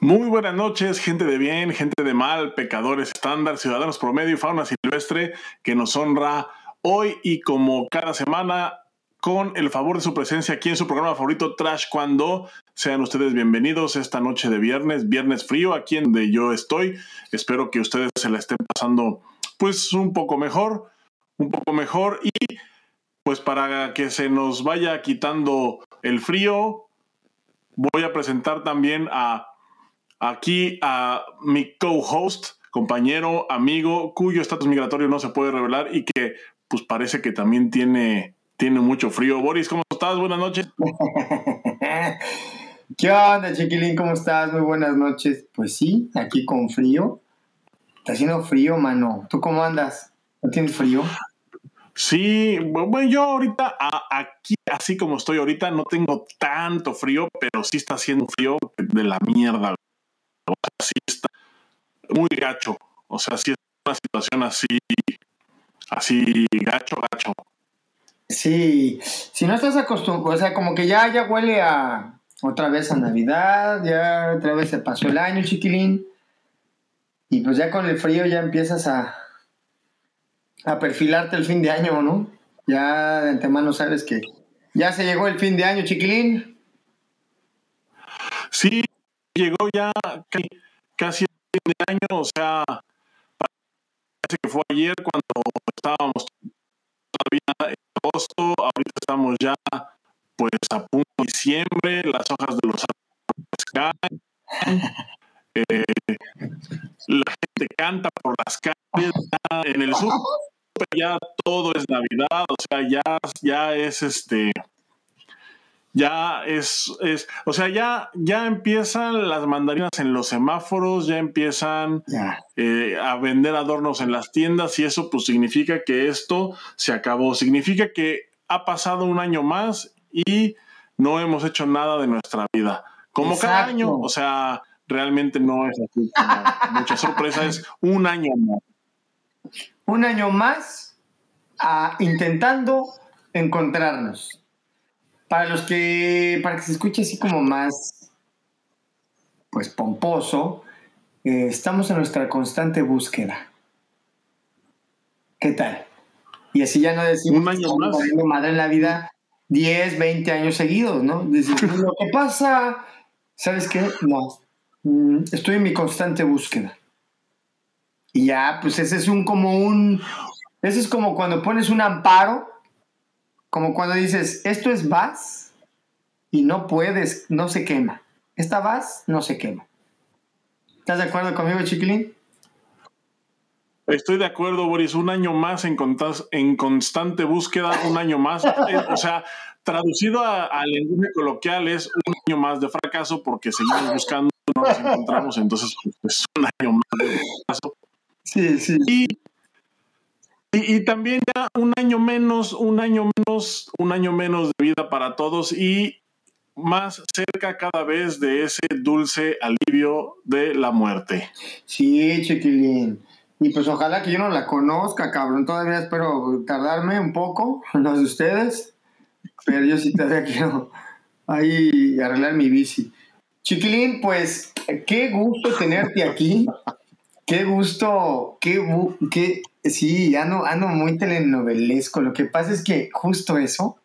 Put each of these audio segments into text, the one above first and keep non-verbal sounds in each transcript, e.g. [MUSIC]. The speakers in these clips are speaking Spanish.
Muy buenas noches, gente de bien, gente de mal, pecadores estándar, ciudadanos promedio y fauna silvestre que nos honra hoy y como cada semana con el favor de su presencia aquí en su programa favorito Trash Cuando. Sean ustedes bienvenidos esta noche de viernes, viernes frío aquí donde yo estoy. Espero que ustedes se la estén pasando pues un poco mejor, un poco mejor y pues para que se nos vaya quitando el frío, voy a presentar también a aquí a mi co-host, compañero, amigo, cuyo estatus migratorio no se puede revelar y que pues parece que también tiene, tiene mucho frío. Boris, ¿cómo estás? Buenas noches. [LAUGHS] ¿Qué onda, chiquilín? ¿Cómo estás? Muy buenas noches. Pues sí, aquí con frío. Está haciendo frío, mano. ¿Tú cómo andas? ¿No tienes frío? Sí, bueno, yo ahorita, aquí, así como estoy ahorita, no tengo tanto frío, pero sí está haciendo frío de la mierda. O sea, sí está muy gacho. O sea, sí es una situación así, así gacho, gacho. Sí, si no estás acostumbrado, o sea, como que ya, ya huele a otra vez a Navidad, ya otra vez se pasó el año, chiquilín. Y pues ya con el frío ya empiezas a, a perfilarte el fin de año, ¿no? Ya de antemano sabes que ya se llegó el fin de año, chiquilín. Sí, llegó ya casi, el fin de año, o sea, parece que fue ayer cuando estábamos todavía en agosto, ahorita estamos ya pues a punto de diciembre, las hojas de los árboles caen, eh, la gente canta por las calles, en el sur ya todo es Navidad, o sea, ya, ya es este, ya es, es, o sea, ya, ya empiezan las mandarinas en los semáforos, ya empiezan eh, a vender adornos en las tiendas y eso pues significa que esto se acabó, significa que ha pasado un año más y no hemos hecho nada de nuestra vida. Como cada año, o sea, realmente no es así. [LAUGHS] mucha sorpresa, es un año más. Un año más a, intentando encontrarnos. Para los que, para que se escuche así como más, pues pomposo, eh, estamos en nuestra constante búsqueda. ¿Qué tal? Y así ya no decimos un año más. madre en la vida 10, 20 años seguidos, ¿no? lo que pasa, ¿sabes qué? No, mm, estoy en mi constante búsqueda. Y ya, pues ese es un como un, ese es como cuando pones un amparo como cuando dices, esto es vas y no puedes, no se quema. Esta vas no se quema. ¿Estás de acuerdo conmigo, Chiquilín? Estoy de acuerdo, Boris. Un año más en, en constante búsqueda, un año más. O sea, traducido al lenguaje coloquial es un año más de fracaso porque seguimos buscando, no nos encontramos, entonces pues, es un año más de fracaso. Sí, sí. Y y, también ya un año menos, un año menos, un año menos de vida para todos y más cerca cada vez de ese dulce alivio de la muerte. Sí, chiquilín. Y pues ojalá que yo no la conozca, cabrón. Todavía espero tardarme un poco, no de ustedes, pero yo sí todavía [LAUGHS] quiero ahí arreglar mi bici. Chiquilín, pues qué gusto tenerte aquí. Qué gusto, qué, qué, sí, ando, ando muy telenovelesco. Lo que pasa es que justo eso,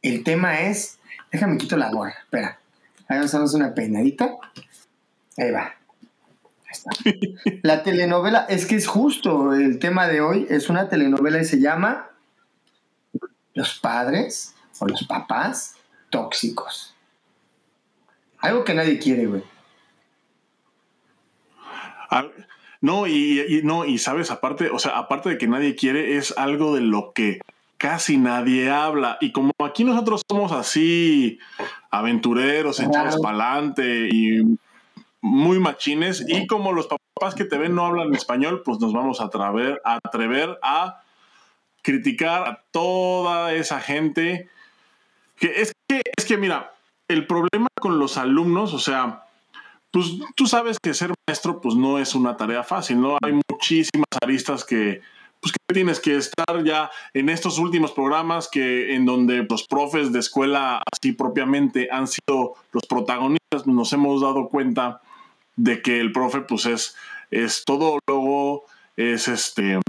el tema es, déjame quito la gorra, espera, ahí vamos una peinadita, ahí va. Ahí está. [LAUGHS] La telenovela, es que es justo el tema de hoy, es una telenovela y se llama Los padres o los papás tóxicos. Algo que nadie quiere, güey. No, y, no, y sabes, aparte, o sea, aparte de que nadie quiere, es algo de lo que casi nadie habla. Y como aquí nosotros somos así aventureros, echados para adelante y muy machines, y como los papás que te ven no hablan español, pues nos vamos a atrever, a atrever a criticar a toda esa gente. Que es que, es que, mira, el problema con los alumnos, o sea, pues tú sabes que ser maestro pues no es una tarea fácil, ¿no? Hay muchísimas aristas que pues que tienes que estar ya en estos últimos programas que en donde los profes de escuela así propiamente han sido los protagonistas, nos hemos dado cuenta de que el profe pues es, es todólogo, es este,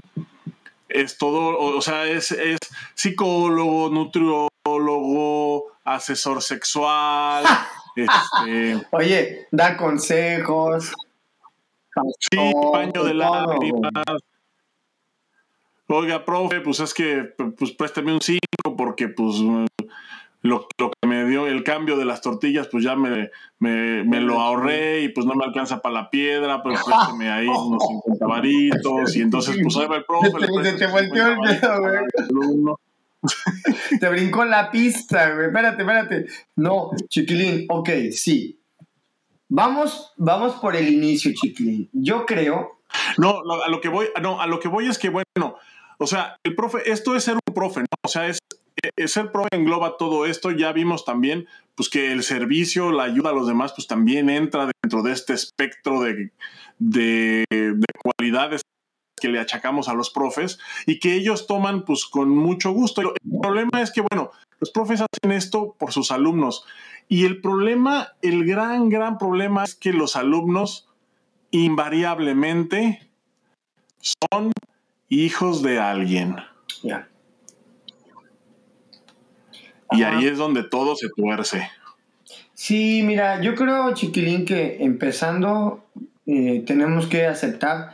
es todo, o sea, es, es psicólogo, nutriólogo, asesor sexual, [LAUGHS] este, Oye, da consejos. Sí, baño de lágrimas. Oiga, profe, pues es que pues préstame un 5 porque pues lo, lo, que me dio el cambio de las tortillas, pues ya me, me, me lo ahorré y pues no me alcanza para la piedra, pero préstame ahí unos 50 varitos y entonces pues ahí va el profe. Se te, te volteó el dedo, güey. [LAUGHS] Te brincó la pista, güey. Espérate, espérate. No, chiquilín, ok, sí. Vamos, vamos por el inicio, chiquilín. Yo creo. No, a lo que voy, no, a lo que voy es que, bueno, o sea, el profe, esto es ser un profe, ¿no? O sea, es, es ser profe engloba todo esto. Ya vimos también, pues, que el servicio, la ayuda a los demás, pues también entra dentro de este espectro de, de, de cualidades que le achacamos a los profes y que ellos toman pues con mucho gusto. El problema es que, bueno, los profes hacen esto por sus alumnos y el problema, el gran, gran problema es que los alumnos invariablemente son hijos de alguien. Ya. Y ahí es donde todo se tuerce. Sí, mira, yo creo, chiquilín, que empezando eh, tenemos que aceptar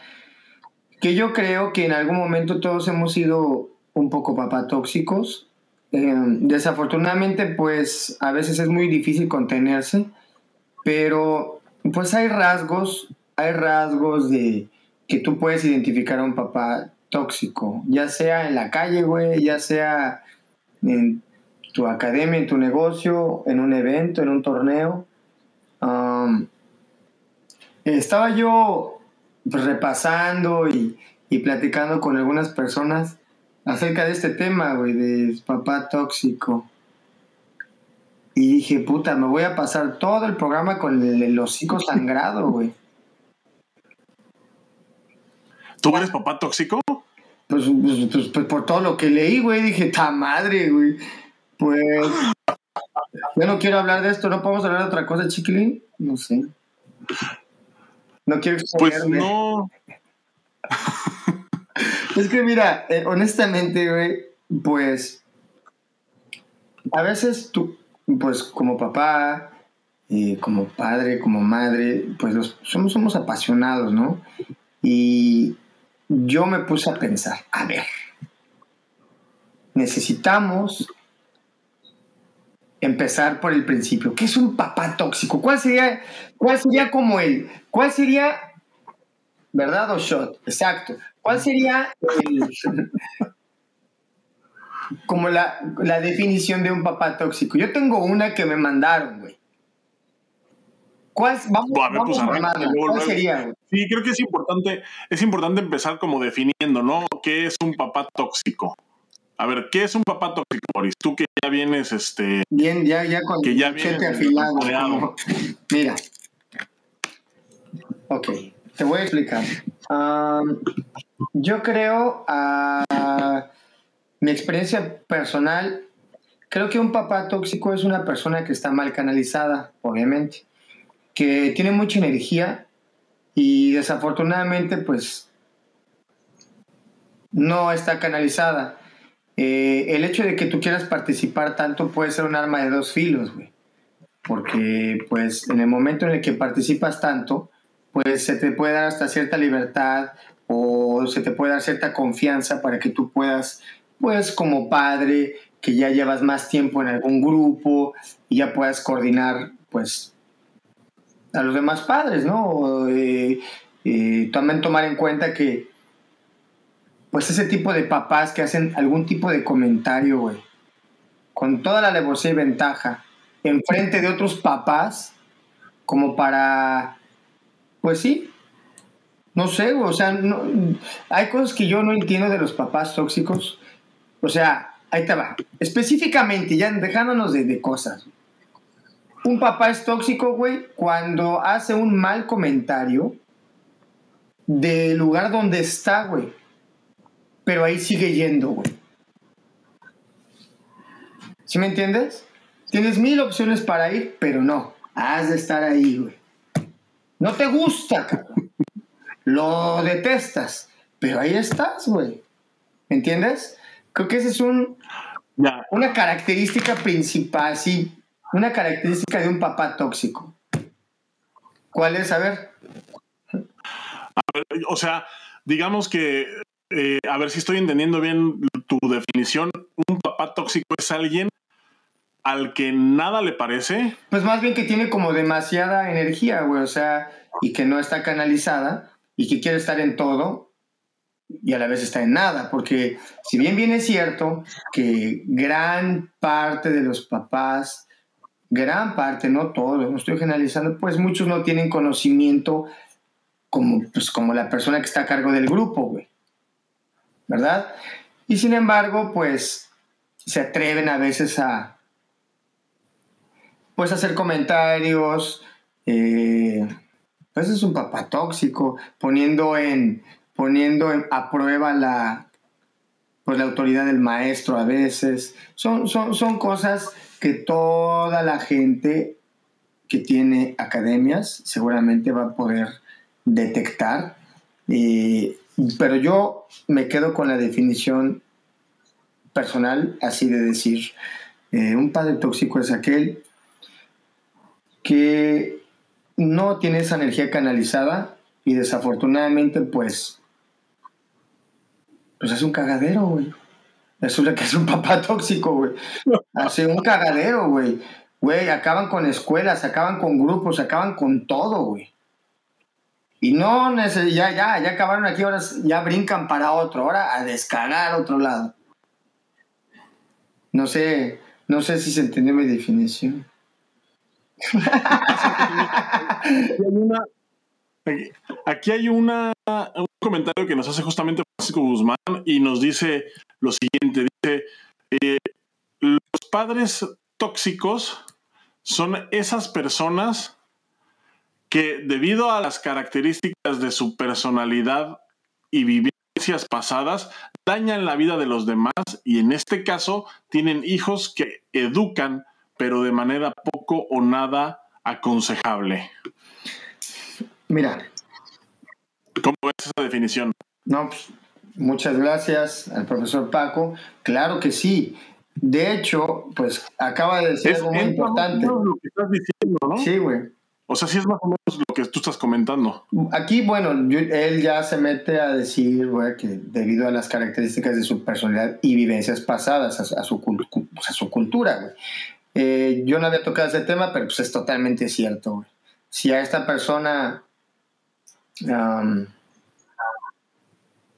que yo creo que en algún momento todos hemos sido un poco papatóxicos. Eh, desafortunadamente, pues a veces es muy difícil contenerse, pero pues hay rasgos, hay rasgos de que tú puedes identificar a un papá tóxico, ya sea en la calle, güey, ya sea en tu academia, en tu negocio, en un evento, en un torneo. Estaba yo pues, repasando y, y, platicando con algunas personas acerca de este tema, güey, de papá tóxico. Y dije, puta, me voy a pasar todo el programa con el, el hocico [LAUGHS] sangrado, güey. ¿Tú eres papá tóxico? Pues, pues, pues, pues, por todo lo que leí, güey, dije, ta madre, güey. Pues. [GASPS] Yo no quiero hablar de esto, ¿no podemos hablar de otra cosa, chiquilín? No sé. No quiero Pues no. es que mira, eh, honestamente, güey, pues a veces tú, pues como papá, eh, como padre, como madre, pues los, somos, somos apasionados, ¿no? Y yo me puse a pensar, a ver, necesitamos empezar por el principio. ¿Qué es un papá tóxico? ¿Cuál sería, cuál sería como él? ¿Cuál sería, verdad o shot? Exacto. ¿Cuál sería el, [LAUGHS] como la, la, definición de un papá tóxico? Yo tengo una que me mandaron, güey. ¿Cuál, vamos, arranca, mamando. luego, ¿Cuál sería, güey? Sí, creo que es importante, es importante empezar como definiendo, ¿no? ¿Qué es un papá tóxico? A ver, ¿qué es un papá tóxico, Boris? Tú que ya vienes, este, Bien, ya, ya con Que ya el machete viene afilado. como- Mira. Ok, te voy a explicar. Am, yo creo, a mi experiencia personal, creo que un papá tóxico es una persona que está mal canalizada, obviamente, que tiene mucha energía y desafortunadamente, pues, no está canalizada. Eh, el hecho de que tú quieras participar tanto puede ser un arma de dos filos, güey. Porque, pues, en el momento en el que participas tanto, pues se te puede dar hasta cierta libertad o se te puede dar cierta confianza para que tú puedas, pues, como padre, que ya llevas más tiempo en algún grupo y ya puedas coordinar, pues, a los demás padres, ¿no? Eh, eh, también tomar en cuenta que pues ese tipo de papás que hacen algún tipo de comentario, güey, con toda la alevosía y ventaja, enfrente de otros papás, como para, pues sí, no sé, güey, o sea, hay cosas que yo no entiendo de los papás tóxicos, o sea, ahí te va, específicamente, ya dejándonos de, de cosas. Un papá es tóxico, güey, cuando hace un mal comentario del lugar donde está, güey. Pero ahí sigue yendo, güey. ¿Sí me entiendes? Tienes mil opciones para ir, pero no, has de estar ahí, güey. No te gusta, cabrón. Lo detestas, pero ahí estás, güey. ¿Me entiendes? Creo que esa es un, una característica principal, sí, una característica de un papá tóxico. ¿Cuál es? A ver. o sea, digamos que, eh, a ver si estoy entendiendo bien tu definición, un papá tóxico es alguien al que nada le parece. Pues más bien que tiene como demasiada energía, güey, o sea, y que no está canalizada y que quiere estar en todo y a la vez está en nada, porque si bien bien es cierto que gran parte de los papás, gran parte, no todos, no estoy generalizando, pues muchos no tienen conocimiento como, pues, como la persona que está a cargo del grupo, güey. ¿Verdad? Y sin embargo, pues se atreven a veces a, pues, hacer comentarios, eh, pues es un papá tóxico, poniendo en, poniendo a prueba la, pues, la autoridad del maestro a veces. Son, son, son cosas que toda la gente que tiene academias seguramente va a poder detectar. Pero yo me quedo con la definición personal, así de decir, eh, un padre tóxico es aquel que no tiene esa energía canalizada y desafortunadamente pues pues es un cagadero, güey. Resulta que es un papá [LAUGHS] tóxico, güey. Hace un cagadero, güey. Güey, acaban con escuelas, acaban con grupos, acaban con todo, güey. Y no, ya, ya, ya acabaron aquí, ahora ya brincan para otro, ahora a descargar otro lado. No sé, no sé si se entendió mi definición. [LAUGHS] aquí hay una, un comentario que nos hace justamente Francisco Guzmán y nos dice lo siguiente, dice, eh, los padres tóxicos son esas personas que debido a las características de su personalidad y vivencias pasadas, dañan la vida de los demás y en este caso tienen hijos que educan, pero de manera poco o nada aconsejable. Mira. ¿Cómo es esa definición? No, pues, muchas gracias al profesor Paco. Claro que sí. De hecho, pues acaba de decir algo muy importante. Lo que estás diciendo, ¿no? Sí, güey. O sea, sí es más o menos lo que tú estás comentando. Aquí, bueno, él ya se mete a decir, güey, que debido a las características de su personalidad y vivencias pasadas, a, su, cultura, güey. Eh, yo no había tocado ese tema, pero pues es totalmente cierto, güey. Si a esta persona...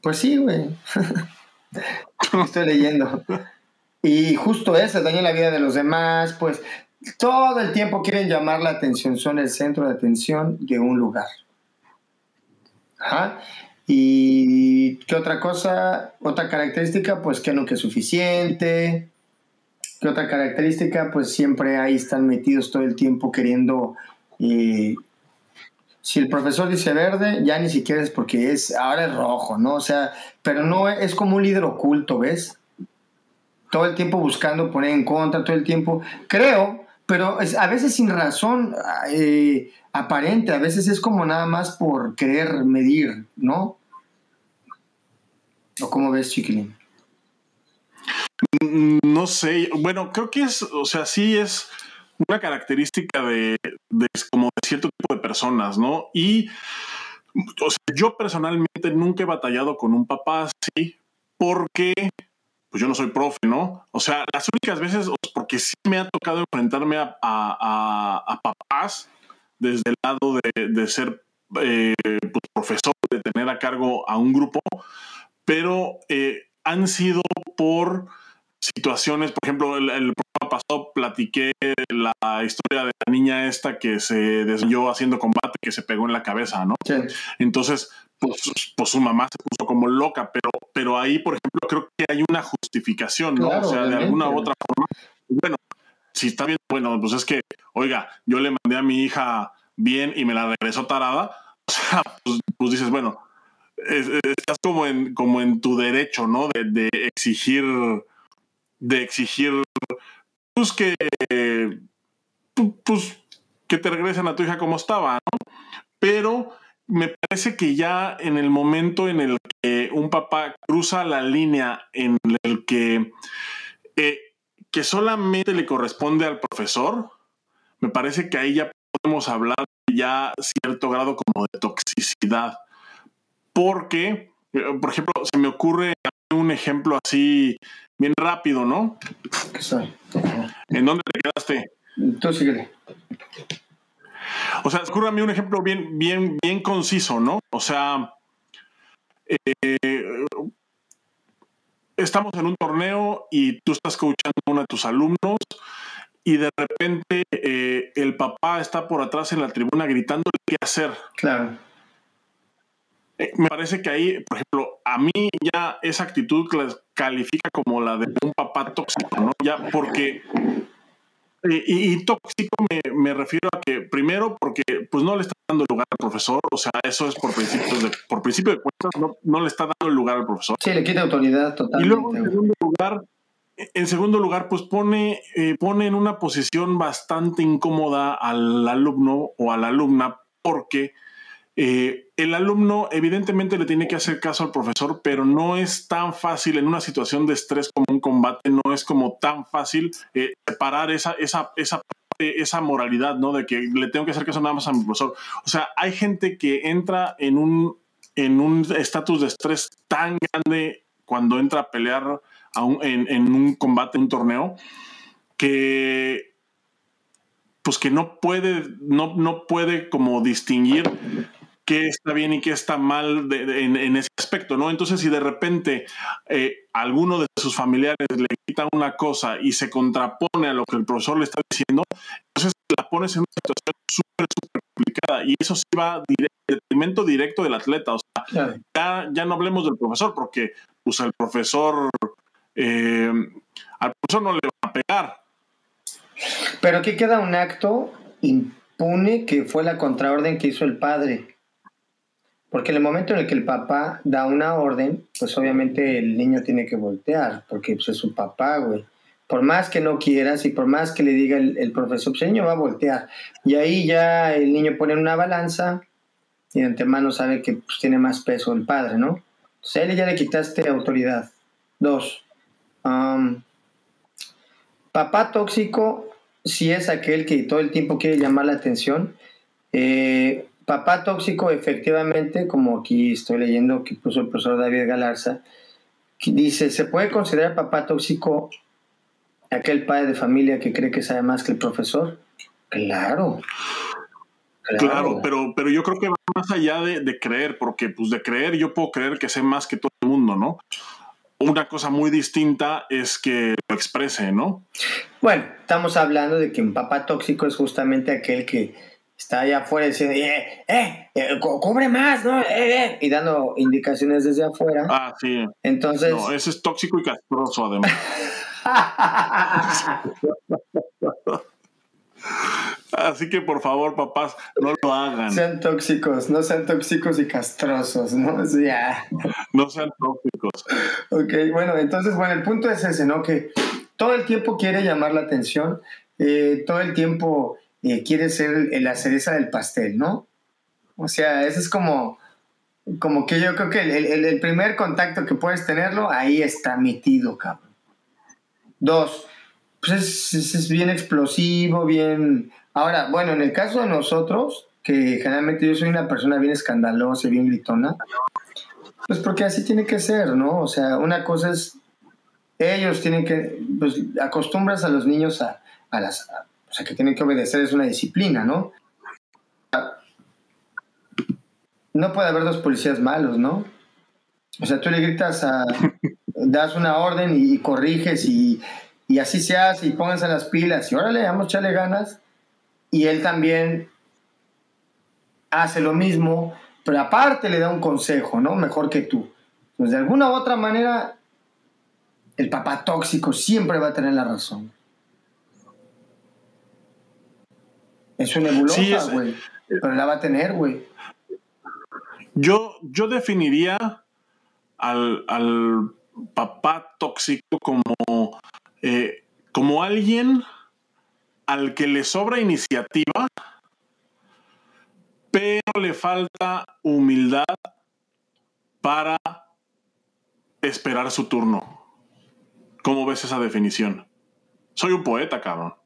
pues sí, güey. [LAUGHS] Estoy leyendo. Y justo eso, daña la vida de los demás, pues todo el tiempo quieren llamar la atención, son el centro de atención de un lugar. ¿Y qué otra cosa? Otra característica, pues que nunca es suficiente. ¿Qué otra característica? Pues siempre ahí están metidos todo el tiempo queriendo... Eh, si el profesor dice verde, ya ni siquiera es porque es, ahora es rojo, ¿no? O sea, pero no es como un líder oculto, ¿ves? Todo el tiempo buscando poner en contra, todo el tiempo. Creo pero a veces sin razón eh, aparente, a veces es como nada más por querer medir, ¿no? ¿O cómo ves, Chiquilín? Mm, no sé, bueno, creo que es, o sea, sí es una característica de, de como de cierto tipo de personas, ¿no? Y, o sea, yo personalmente nunca he batallado con un papá así porque pues yo no soy profe, ¿no? O sea, las únicas veces, porque sí me ha tocado enfrentarme a, papás desde el lado de, ser eh, pues, profesor, de tener a cargo a un grupo, pero eh, han sido por situaciones, por ejemplo, el, el programa pasado platiqué la historia de la niña esta que se desvió haciendo combate, que se pegó en la cabeza, ¿no? Sí. Entonces, pues, pues, su mamá se puso como loca, pero, pero ahí, por ejemplo, creo que hay una justificación, ¿no? o sea, de alguna u otra forma. Bueno, si está bien, bueno, pues es que, oiga, yo le mandé a mi hija bien y me la regresó tarada, [LAUGHS] o sea, pues, pues dices, bueno, estás como en, como en tu derecho, ¿no? De, exigir, de exigir, pues que, pues, que te regresen a tu hija como estaba, ¿no? Pero me parece que ya en el momento en el que un papá cruza la línea en el que, eh, que solamente le corresponde al profesor, me parece que ahí ya podemos hablar de ya cierto grado como de toxicidad. Porque, eh, por ejemplo, se me ocurre un ejemplo así bien rápido, ¿no? ¿En dónde te quedaste? Tú síguele. O sea, mí un ejemplo bien, bien, bien conciso, ¿no? O sea, eh, estamos en un torneo y tú estás coachando a uno de tus alumnos y de repente eh, el papá está por atrás en la tribuna gritando qué hacer. Claro. Eh, me parece que ahí, por ejemplo, a mí ya esa actitud califica como la de un papá tóxico, ¿no? Ya porque y, tóxico me, refiero a que, primero, porque pues no le está dando lugar al profesor, o sea, eso es por principio de, por principio de cuentas, no, le está dando el lugar al profesor. Sí, le quita autoridad totalmente. Y luego, en segundo lugar, en segundo lugar pues pone, eh, pone en una posición bastante incómoda al alumno o a la alumna, porque eh, el alumno evidentemente le tiene que hacer caso al profesor, pero no es tan fácil en una situación de estrés como un combate, no es como tan fácil eh, separar esa, esa, esa, esa moralidad, ¿no? De que le tengo que hacer caso nada más a mi profesor. O sea, hay gente que entra en un en un estatus de estrés tan grande cuando entra a pelear en, un combate, en un torneo, que pues que no puede, no, no puede como distinguir qué está bien y qué está mal en, ese aspecto, ¿no? Entonces, si de repente eh, alguno de sus familiares le quita una cosa y se contrapone a lo que el profesor le está diciendo, entonces la pones en una situación súper, súper complicada y eso sí va directo, detrimento directo del atleta. O sea, ya, no hablemos del profesor porque pues el profesor, eh, al profesor no le va a pegar. Pero aquí queda un acto impune que fue la contraorden que hizo el padre. Porque en el momento en el que el papá da una orden, pues obviamente el niño tiene que voltear, porque pues, es su papá, güey. Por más que no quieras y por más que le diga el, profesor, pues el niño va a voltear. Y ahí ya el niño pone una balanza y de antemano sabe que pues, tiene más peso el padre, ¿no? Entonces a él ya le quitaste autoridad. Dos, papá tóxico, si es aquel que todo el tiempo quiere llamar la atención, eh, Papá tóxico, efectivamente, como aquí estoy leyendo que puso el profesor David Galarza, dice, ¿se puede considerar papá tóxico aquel padre de familia que cree que sabe más que el profesor? Claro. Claro, pero, pero yo creo que va más allá de, creer, porque pues de creer yo puedo creer que sé más que todo el mundo, ¿no? Una cosa muy distinta es que lo exprese, ¿no? Bueno, estamos hablando de que un papá tóxico es justamente aquel que está allá afuera diciendo, eh, eh, eh cobre más, ¿no? Eh, eh, y dando indicaciones desde afuera. Ah, sí. Entonces. No, ese es tóxico y castroso, además. [LAUGHS] Así que por favor, papás, no lo hagan. Sean tóxicos, no sean tóxicos y castrosos, ¿no? Ya. No sean tóxicos. Ok, bueno, entonces, bueno, el punto es ese, ¿no? Que todo el tiempo quiere llamar la atención, todo el tiempo eh, quiere ser la cereza del pastel, ¿no? O sea, ese es como, como que yo creo que el, primer contacto que puedes tenerlo, ahí está metido, cabrón. Dos, pues es, bien explosivo, bien... Ahora, bueno, en el caso de nosotros, que generalmente yo soy una persona bien escandalosa y bien gritona, pues porque así tiene que ser, ¿no? O sea, una cosa es, ellos tienen que, pues acostumbras a los niños a, a las, o sea, que tienen que obedecer es una disciplina, ¿no? No puede haber dos policías malos, ¿no? O sea, tú le gritas a, [LAUGHS] das una orden y, corriges y, así se hace y pónganse las pilas y órale, vamos a echarle ganas. Y él también hace lo mismo, pero aparte le da un consejo, ¿no? Mejor que tú. Pues de alguna u otra manera, el papá tóxico siempre va a tener la razón. Es una nebulosa, güey. pero la va a tener, güey. Yo, yo definiría al, al papá tóxico como, eh, como alguien al que le sobra iniciativa, pero le falta humildad para esperar su turno. ¿Cómo ves esa definición? Soy un poeta, cabrón.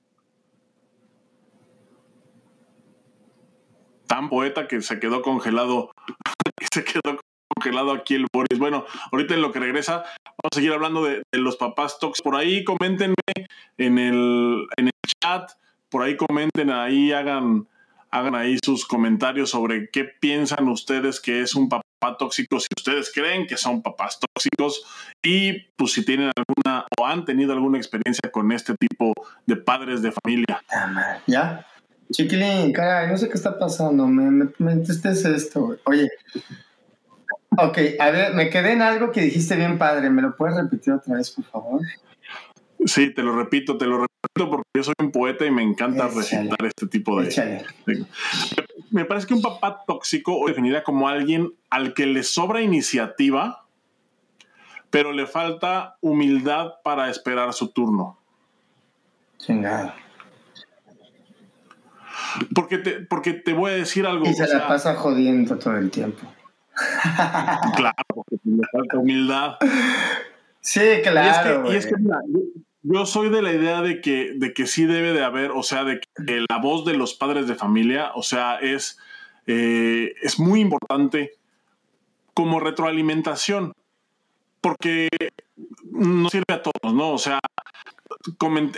Tan poeta que se quedó congelado, [LAUGHS] se quedó congelado aquí el Boris. Bueno, ahorita en lo que regresa, vamos a seguir hablando de, los papás tox. Por ahí coméntenme en el, en el chat, por ahí comenten, ahí hagan, hagan ahí sus comentarios sobre qué piensan ustedes que es un papá tóxico, si ustedes creen que son papás tóxicos y pues si tienen alguna o han tenido alguna experiencia con este tipo de padres de familia. ¿Ya? Chiquilín, caray, no sé qué está pasando, me, me, me esto, Oye, ok, a ver, me quedé en algo que dijiste bien padre, ¿me lo puedes repetir otra vez, por favor? Sí, te lo repito, te lo repito porque yo soy un poeta y me encanta recitar este tipo de, Me parece que un papá tóxico o definida como alguien al que le sobra iniciativa, pero le falta humildad para esperar su turno. Chingada. Porque te, porque te voy a decir algo. Y se la pasa jodiendo todo el tiempo. [LAUGHS] claro, porque le falta humildad. Sí, claro. Y es que, yo soy de la idea de que, de que sí debe de haber, o sea, de que la voz de los padres de familia, o sea, es, eh, es muy importante como retroalimentación, porque no sirve a todos, ¿no? O sea,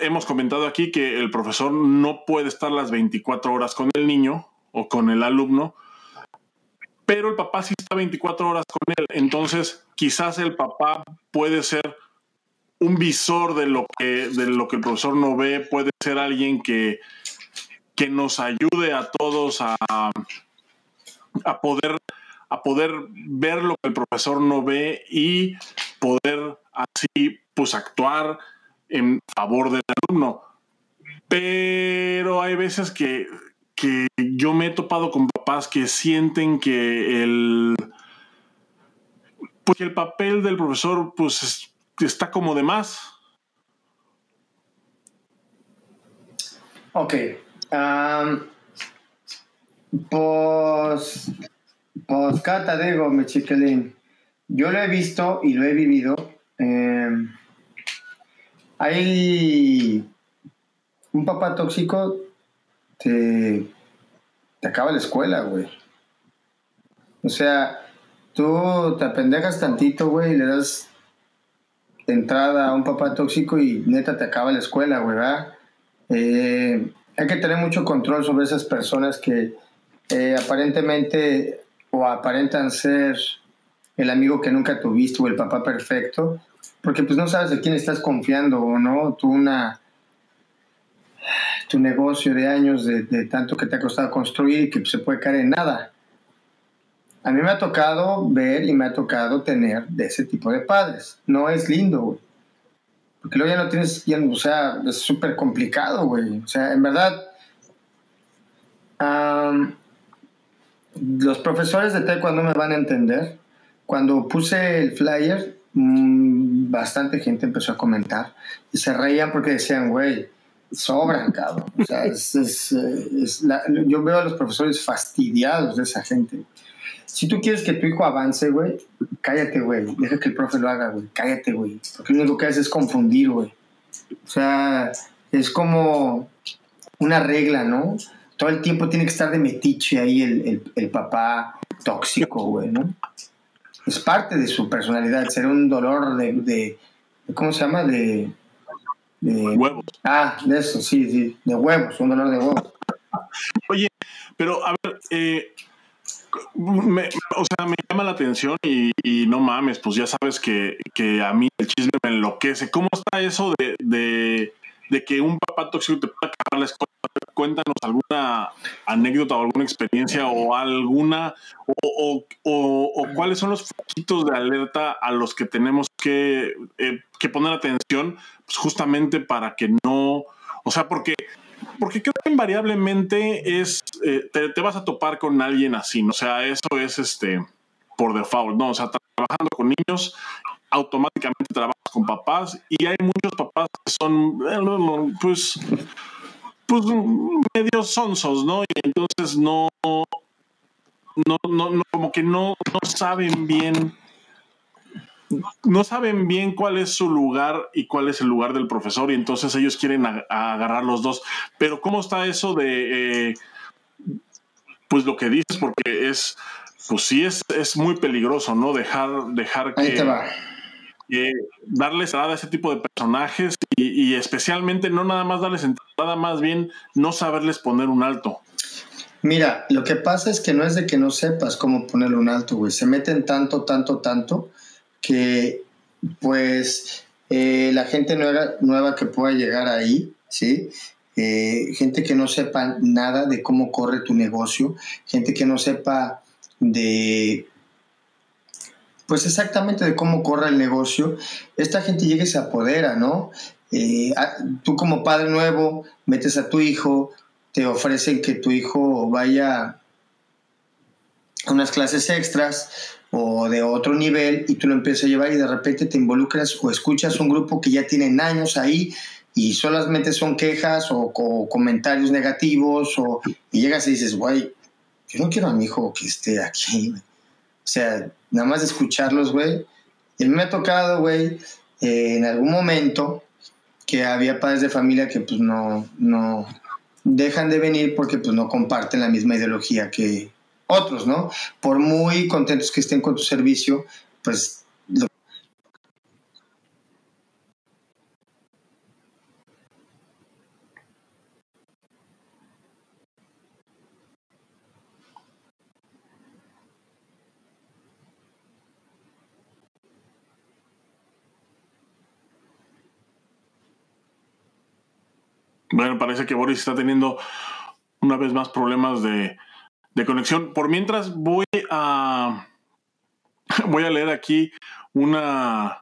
hemos comentado aquí que el profesor no puede estar las 24 horas con el niño o con el alumno, pero el papá sí está 24 horas con él, entonces quizás el papá puede ser un visor de lo que, de lo que el profesor no ve, puede ser alguien que, que nos ayude a todos a, a, poder, a poder ver lo que el profesor no ve y poder así pues actuar en favor del alumno. Pero hay veces que, que yo me he topado con papás que sienten que el, pues el papel del profesor pues está como de más. Ok. pues, pues, Cata, digo, yo lo he visto y lo he vivido. Em, hay un papá tóxico, te, te acaba la escuela, güey. O sea, tú te apendejas tantito, güey, y le das entrada a un papá tóxico y neta te acaba la escuela, güey, ¿verdad? Eh, hay que tener mucho control sobre esas personas que eh, aparentemente o aparentan ser el amigo que nunca tuviste o el papá perfecto, porque pues no sabes de quién estás confiando o no, tú una tu negocio de años de, de tanto que te ha costado construir que se puede caer en nada. A mí me ha tocado ver y me ha tocado tener de ese tipo de padres. No es lindo, güey. Porque luego ya no tienes, o sea, es súper complicado, güey. O sea, en verdad, los profesores de taekwondo me van a entender. Cuando puse el flyer, mm, bastante gente empezó a comentar y se reían porque decían, güey, sobran, cabrón. O sea, yo veo a los profesores fastidiados de esa gente. Si tú quieres que tu hijo avance, güey, cállate, güey. Deja que el profe lo haga, güey. Cállate, güey. Porque lo único que hace es confundir, güey. O sea, es como una regla, ¿no? Todo el tiempo tiene que estar de metiche ahí el, papá tóxico, güey, ¿no? Es parte de su personalidad, ser un dolor de, de, ¿cómo se llama? De, de, huevos. Ah, de eso, sí, sí, de huevos, un dolor de huevos. [LAUGHS] Oye, pero a ver, eh, o sea, me llama la atención y, no mames, pues ya sabes que, a mí el chisme me enloquece. ¿Cómo está eso de, que un papá tóxico te pueda acabar la escuela? Cuéntanos alguna anécdota o alguna experiencia o alguna, o, cuáles son los foquitos de alerta a los que tenemos que, eh, que poner atención, pues justamente para que no, o sea, porque porque creo que invariablemente es, eh, te, vas a topar con alguien así, ¿no? o sea, eso es este, por default, ¿no? O sea, trabajando con niños, automáticamente trabajas con papás y hay muchos papás que son, pues, pues medio sonsos, ¿no? Y entonces no, no, no, como que no, no saben bien no saben bien cuál es su lugar y cuál es el lugar del profesor y entonces ellos quieren agarrar los dos. Pero ¿cómo está eso de, eh, pues lo que dices? Porque es, pues sí es, es muy peligroso, ¿no? Dejar, dejar que... darles entrada a ese tipo de personajes y, y, especialmente no nada más darles entrada, más bien no saberles poner un alto. Mira, lo que pasa es que no es de que no sepas cómo ponerle un alto, güey. Se meten tanto, tanto, tanto que pues eh, la gente nueva, nueva que pueda llegar ahí, ¿sí? Eh, gente que no sepa nada de cómo corre tu negocio, gente que no sepa de, pues exactamente de cómo corre el negocio, esta gente llega y se apodera, ¿no? Eh, tú como padre nuevo metes a tu hijo, te ofrecen que tu hijo vaya a unas clases extras o de otro nivel y tú lo empiezas a llevar y de repente te involucras o escuchas un grupo que ya tienen años ahí y solamente son quejas o, comentarios negativos o, y llegas y dices, güey, yo no quiero a mi hijo que esté aquí. O sea, nada más escucharlos, güey. Y me ha tocado, güey, eh, en algún momento que había padres de familia que pues no, no dejan de venir porque pues no comparten la misma ideología que, otros, ¿no? Por muy contentos que estén con tu servicio, pues Bueno, parece que Boris está teniendo una vez más problemas de, de conexión. Por mientras voy a [LAUGHS] voy a leer aquí una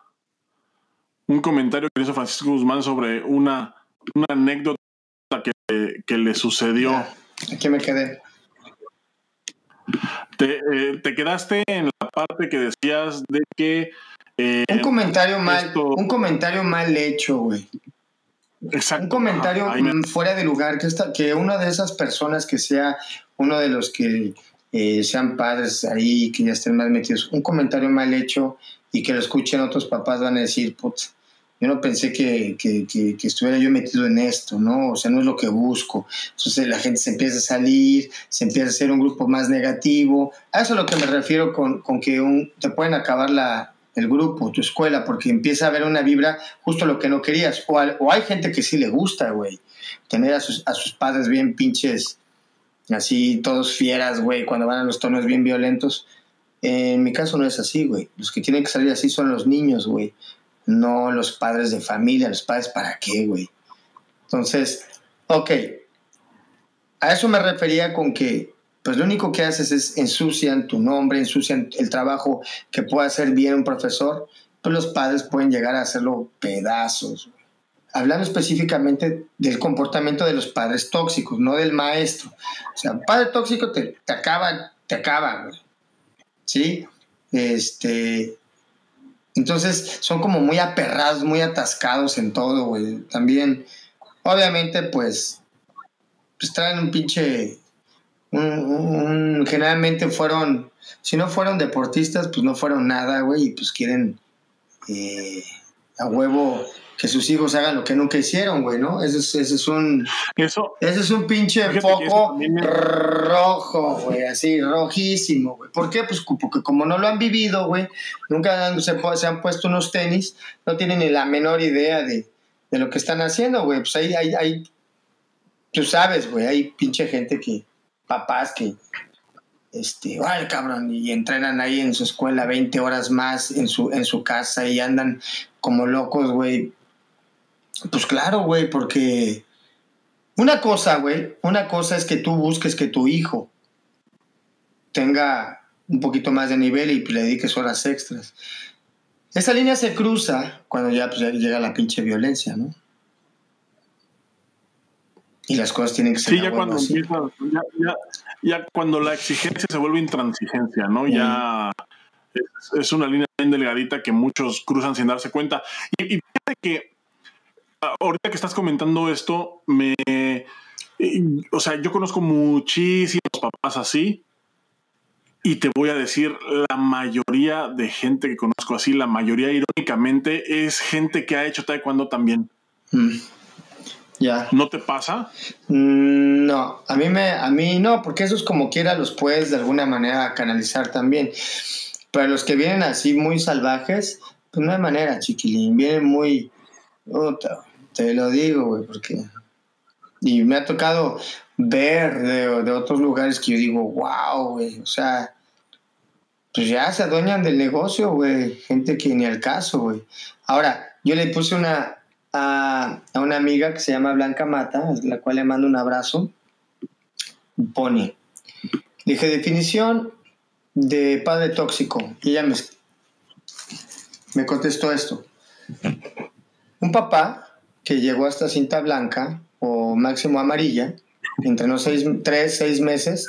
un comentario que hizo Francisco Guzmán sobre una, una anécdota que, que, le sucedió. Aquí me quedé. Te, eh, te, quedaste en la parte que decías de que eh, un comentario mal un comentario mal hecho, güey. Exacto. Un comentario fuera de lugar, que, esta, que una de esas personas que sea uno de los que eh, sean padres ahí, que ya estén más metidos, un comentario mal hecho y que lo escuchen otros papás van a decir, putz, yo no pensé que, que, que, estuviera yo metido en esto, ¿no? O sea, no es lo que busco. Entonces la gente se empieza a salir, se empieza a hacer un grupo más negativo. A eso es lo que me refiero con, con que un, te pueden acabar la, el grupo, tu escuela, porque empieza a haber una vibra justo lo que no querías. O, o hay gente que sí le gusta, güey, tener a sus, a sus padres bien pinches así todos fieras, güey, cuando van a los tonos bien violentos. En mi caso no es así, güey. Los que tienen que salir así son los niños, güey. No los padres de familia. Los padres, ¿para qué, güey? Entonces, ok. A eso me refería con que, pues lo único que haces es ensucian tu nombre, ensucian el trabajo que puede hacer bien un profesor. Pues los padres pueden llegar a hacerlo pedazos, hablando específicamente del comportamiento de los padres tóxicos, no del maestro. O sea, un padre tóxico te, te acaba, te acaba, güey. ¿Sí? Este. Entonces son como muy aperrados, muy atascados en todo, güey. También, obviamente, pues, pues traen un pinche. Generalmente fueron, si no fueron deportistas, pues no fueron nada, güey, y pues quieren eh, a huevo que sus hijos hagan lo que nunca hicieron, güey, ¿no? Ese es, ese es un. Eso. Ese es un pinche foco rojo, güey, así, rojísimo, güey. ¿Por qué? Pues porque como no lo han vivido, güey, nunca se, se, han puesto unos tenis, no tienen ni la menor idea de, de lo que están haciendo, güey. Pues ahí hay, hay, tú sabes, güey, hay pinche gente que, papás que, este, ay, cabrón, y entrenan ahí en su escuela 20 horas más en su, en su casa y andan como locos, güey, pues claro, güey, porque una cosa, güey, una cosa es que tú busques que tu hijo tenga un poquito más de nivel y le dediques horas extras. Esa línea se cruza cuando ya, pues, llega la pinche violencia, ¿no? Y las cosas tienen que ser. Sí, ya cuando empieza, ya, ya, ya, cuando la exigencia se vuelve intransigencia, ¿no? Ya Es, una línea bien delgadita que muchos cruzan sin darse cuenta. Y, y fíjate que ahorita que estás comentando esto, me. O sea, yo conozco muchísimos papás así. Y te voy a decir, la mayoría de gente que conozco así, la mayoría irónicamente, es gente que ha hecho taekwondo también. Mm. Ya. ¿No te pasa? Mm, no, a mí me, a mí no, porque esos como quiera los puedes de alguna manera canalizar también. Pero los que vienen así muy salvajes, pues no hay manera, chiquilín. Vienen muy. te lo digo, güey, porque. Y me ha tocado ver de, de, otros lugares que yo digo, wow, güey. O sea, pues ya se adueñan del negocio, güey. Gente que ni al caso, güey. Ahora, yo le puse una, a, una amiga que se llama Blanca Mata, a la cual le mando un abrazo. Pone. Dije, definición de padre tóxico. Y ella me, me contestó esto. Un papá que llegó hasta cinta blanca o máximo amarilla, entre los seis, tres, seis meses,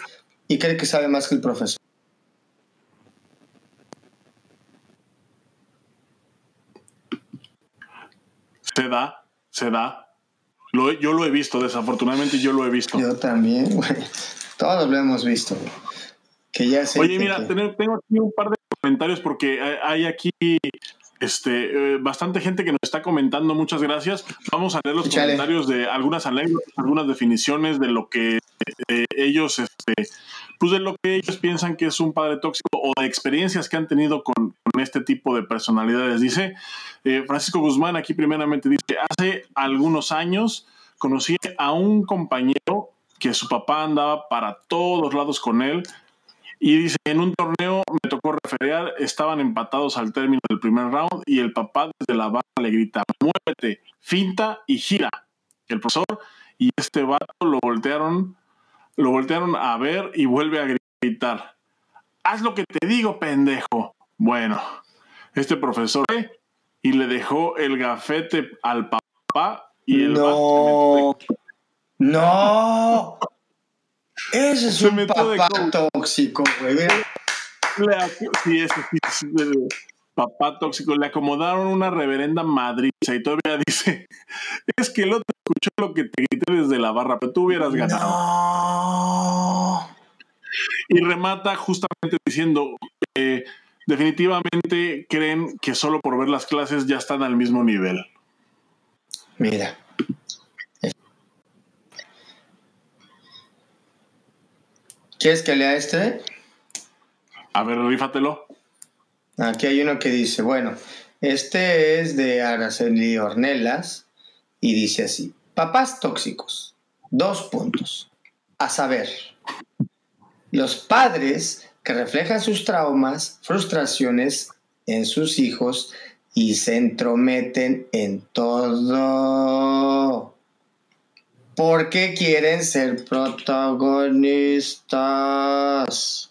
y cree que sabe más que el profesor. Se da, se da. Lo, yo lo he visto, desafortunadamente yo lo he visto. Yo también, güey. Todos lo hemos visto. Que ya Oye, mira, tengo aquí un par de comentarios porque hay aquí este, eh, bastante gente que nos está comentando. Muchas gracias. Vamos a leer los comentarios de algunas anécdotas, algunas definiciones de lo que eh, ellos, este, pues de lo que ellos piensan que es un padre tóxico o de experiencias que han tenido con, este tipo de personalidades. Dice eh, Francisco Guzmán, aquí primeramente dice, hace algunos años conocí a un compañero que su papá andaba para todos lados con él, y dice, en un torneo me tocó referear, estaban empatados al término del primer round y el papá desde la barra le grita, muévete, finta y gira. El profesor y este vato lo voltearon, lo voltearon a ver y vuelve a gritar, haz lo que te digo, pendejo. Bueno, este profesor y le dejó el gafete al papá y el no. No. Ese es un papá tóxico, güey. Sí, ese sí, papá tóxico. Le acomodaron una reverenda madriza y todavía [LAUGHS] dice: Es que el otro escuchó lo que te grité desde la barra, pero tú hubieras ganado. Y remata justamente diciendo: Definitivamente creen que solo por ver las clases ya están al mismo nivel. Mira, ¿Quieres que lea este? A ver, rífatelo. Aquí hay uno que dice, bueno, este es de Araceli Ornelas y dice así, papás tóxicos, dos puntos. A saber, los padres que reflejan sus traumas, frustraciones en sus hijos y se entrometen en todo porque quieren ser protagonistas.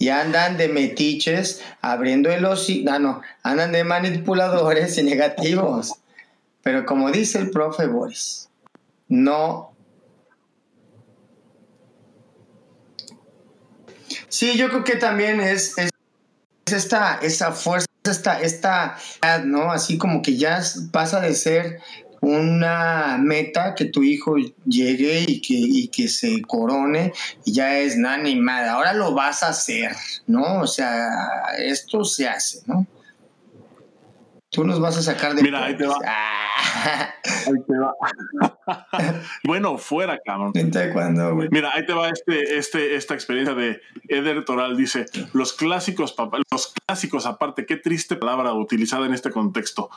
Y andan de metiches abriendo el hocico. Ah, no, andan de manipuladores y negativos. Pero como dice el profe Boris, no. Sí, yo creo que también es, es, esta, esa fuerza, esta, esta, ¿no? Así como que ya pasa de ser una meta que tu hijo llegue y que, y que se corone y ya es nada ni nada. Ahora lo vas a hacer, ¿no? O sea, esto se hace, ¿no? Tú nos vas a sacar de. Mira, ahí te va. Ah. [LAUGHS] Ahí te va. [LAUGHS] bueno, fuera, cabrón. Cuando, Mira, ahí te va este, este, esta experiencia de Eder Toral. Dice: Los clásicos, papá, los clásicos, aparte, qué triste palabra utilizada en este contexto.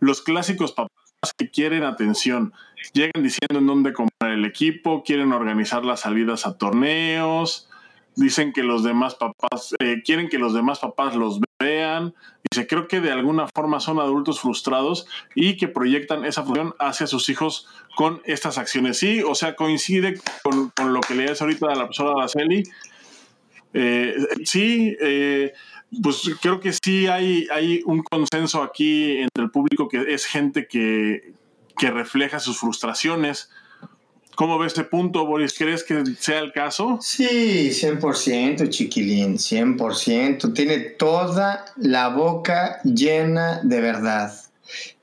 Los clásicos papás que quieren atención. Llegan diciendo en dónde comprar el equipo, quieren organizar las salidas a torneos, dicen que los demás papás, eh, quieren que los demás papás los vean. Dice, creo que de alguna forma son adultos frustrados y que proyectan esa función hacia sus hijos con estas acciones. Sí, o sea, coincide con, lo que leías ahorita de la profesora Araceli. Eh, sí, eh, pues creo que sí hay, hay un consenso aquí entre el público que es gente que, refleja sus frustraciones ¿Cómo ves ese punto, Boris? ¿Crees que sea el caso? Sí, 100%, chiquilín, 100%. Tiene toda la boca llena de verdad.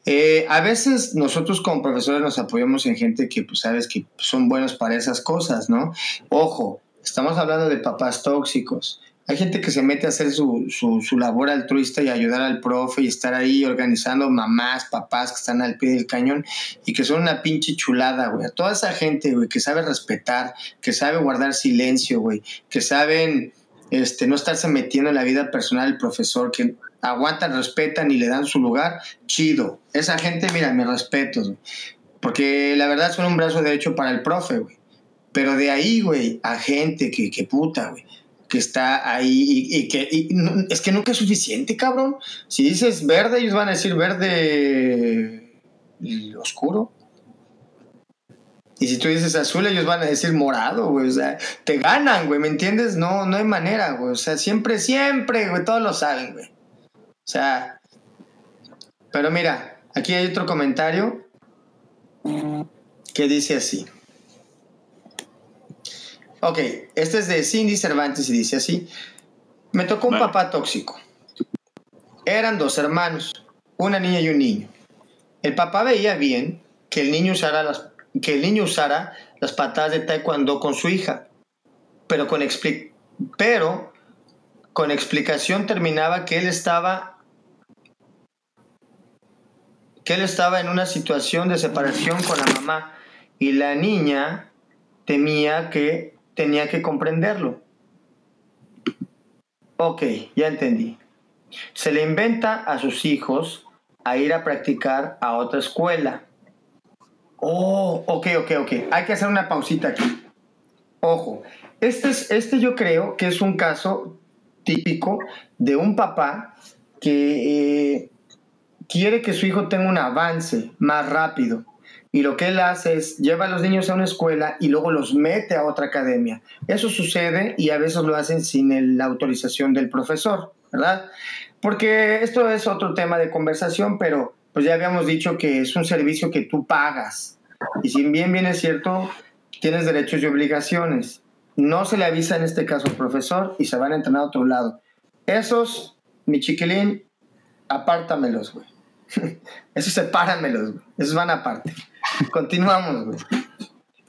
Eh, a veces nosotros como profesores nos apoyamos en gente que, pues, sabes que son buenos para esas cosas, ¿no? Ojo, estamos hablando de papás tóxicos. Hay gente que se mete a hacer su, su, labor altruista y ayudar al profe y estar ahí organizando mamás, papás que están al pie del cañón y que son una pinche chulada, güey. Toda esa gente, güey, que sabe respetar, que sabe guardar silencio, güey, que saben este, no estarse metiendo en la vida personal del profesor, que aguantan, respetan y le dan su lugar, chido. Esa gente, mira, me respeto, Porque la verdad son un brazo derecho para el profe, güey. Pero de ahí, güey, a gente que, que puta, güey que está ahí y, que es que nunca es suficiente, cabrón. Si dices verde, ellos van a decir verde oscuro. Y si tú dices azul, ellos van a decir morado, güey. O sea, te ganan, güey, ¿me entiendes? No, no hay manera, güey. O sea, siempre, siempre, güey, todos lo saben, güey. O sea, pero mira, aquí hay otro comentario que dice así. Ok, este es de Cindy Cervantes y dice así. Me tocó un papá tóxico. Eran dos hermanos, una niña y un niño. El papá veía bien que el niño usara las, que el niño usara las patadas de taekwondo con su hija, pero con, pero con explicación terminaba que él estaba que él estaba en una situación de separación con la mamá y la niña temía que tenía que comprenderlo. Ok, ya entendí. Se le inventa a sus hijos a ir a practicar a otra escuela. Oh, ok, ok, ok. Hay que hacer una pausita aquí. Ojo, este, es, este yo creo que es un caso típico de un papá que eh, quiere que su hijo tenga un avance más rápido y lo que él hace es lleva a los niños a una escuela y luego los mete a otra academia. Eso sucede y a veces lo hacen sin la autorización del profesor, ¿verdad? Porque esto es otro tema de conversación, pero pues ya habíamos dicho que es un servicio que tú pagas. Y si bien bien es cierto, tienes derechos y obligaciones. No se le avisa en este caso al profesor y se van a entrenar a otro lado. Esos, mi chiquilín, apártamelos, güey. [LAUGHS] Esos sepáramelos, güey. Esos van aparte. Continuamos.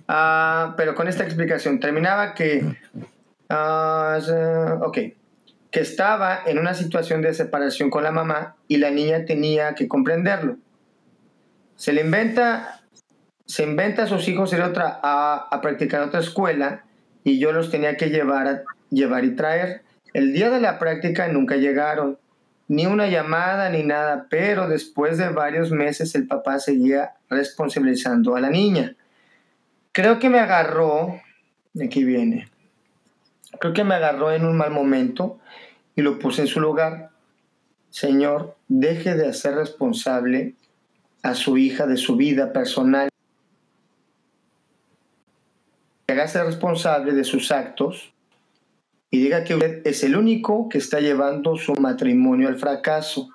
Ah, pero con esta explicación, terminaba que. Ah, ok. Que estaba en una situación de separación con la mamá y la niña tenía que comprenderlo. Se le inventa. Se inventa a sus hijos ir otra, a, a practicar otra escuela y yo los tenía que llevar, llevar y traer. El día de la práctica nunca llegaron ni una llamada ni nada, pero después de varios meses el papá seguía responsabilizando a la niña. Creo que me agarró, aquí viene, creo que me agarró en un mal momento y lo puse en su lugar. Señor, deje de hacer responsable a su hija de su vida personal. Hágase responsable de sus actos y diga que usted es el único que está llevando su matrimonio al fracaso.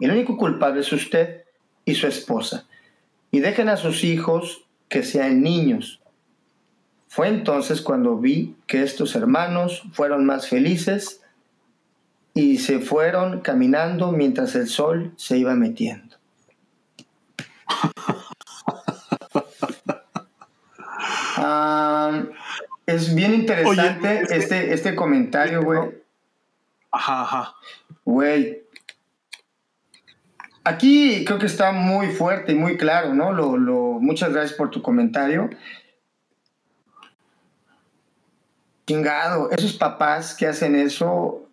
El único culpable es usted y su esposa. Y dejen a sus hijos que sean niños. Fue entonces cuando vi que estos hermanos fueron más felices y se fueron caminando mientras el sol se iba metiendo. [LAUGHS] Ah, es bien interesante este, este comentario, güey. Ajá, ajá. Güey. Aquí creo que está muy fuerte y muy claro, ¿no? Lo, lo, muchas gracias por tu comentario. Chingado, esos papás que hacen eso,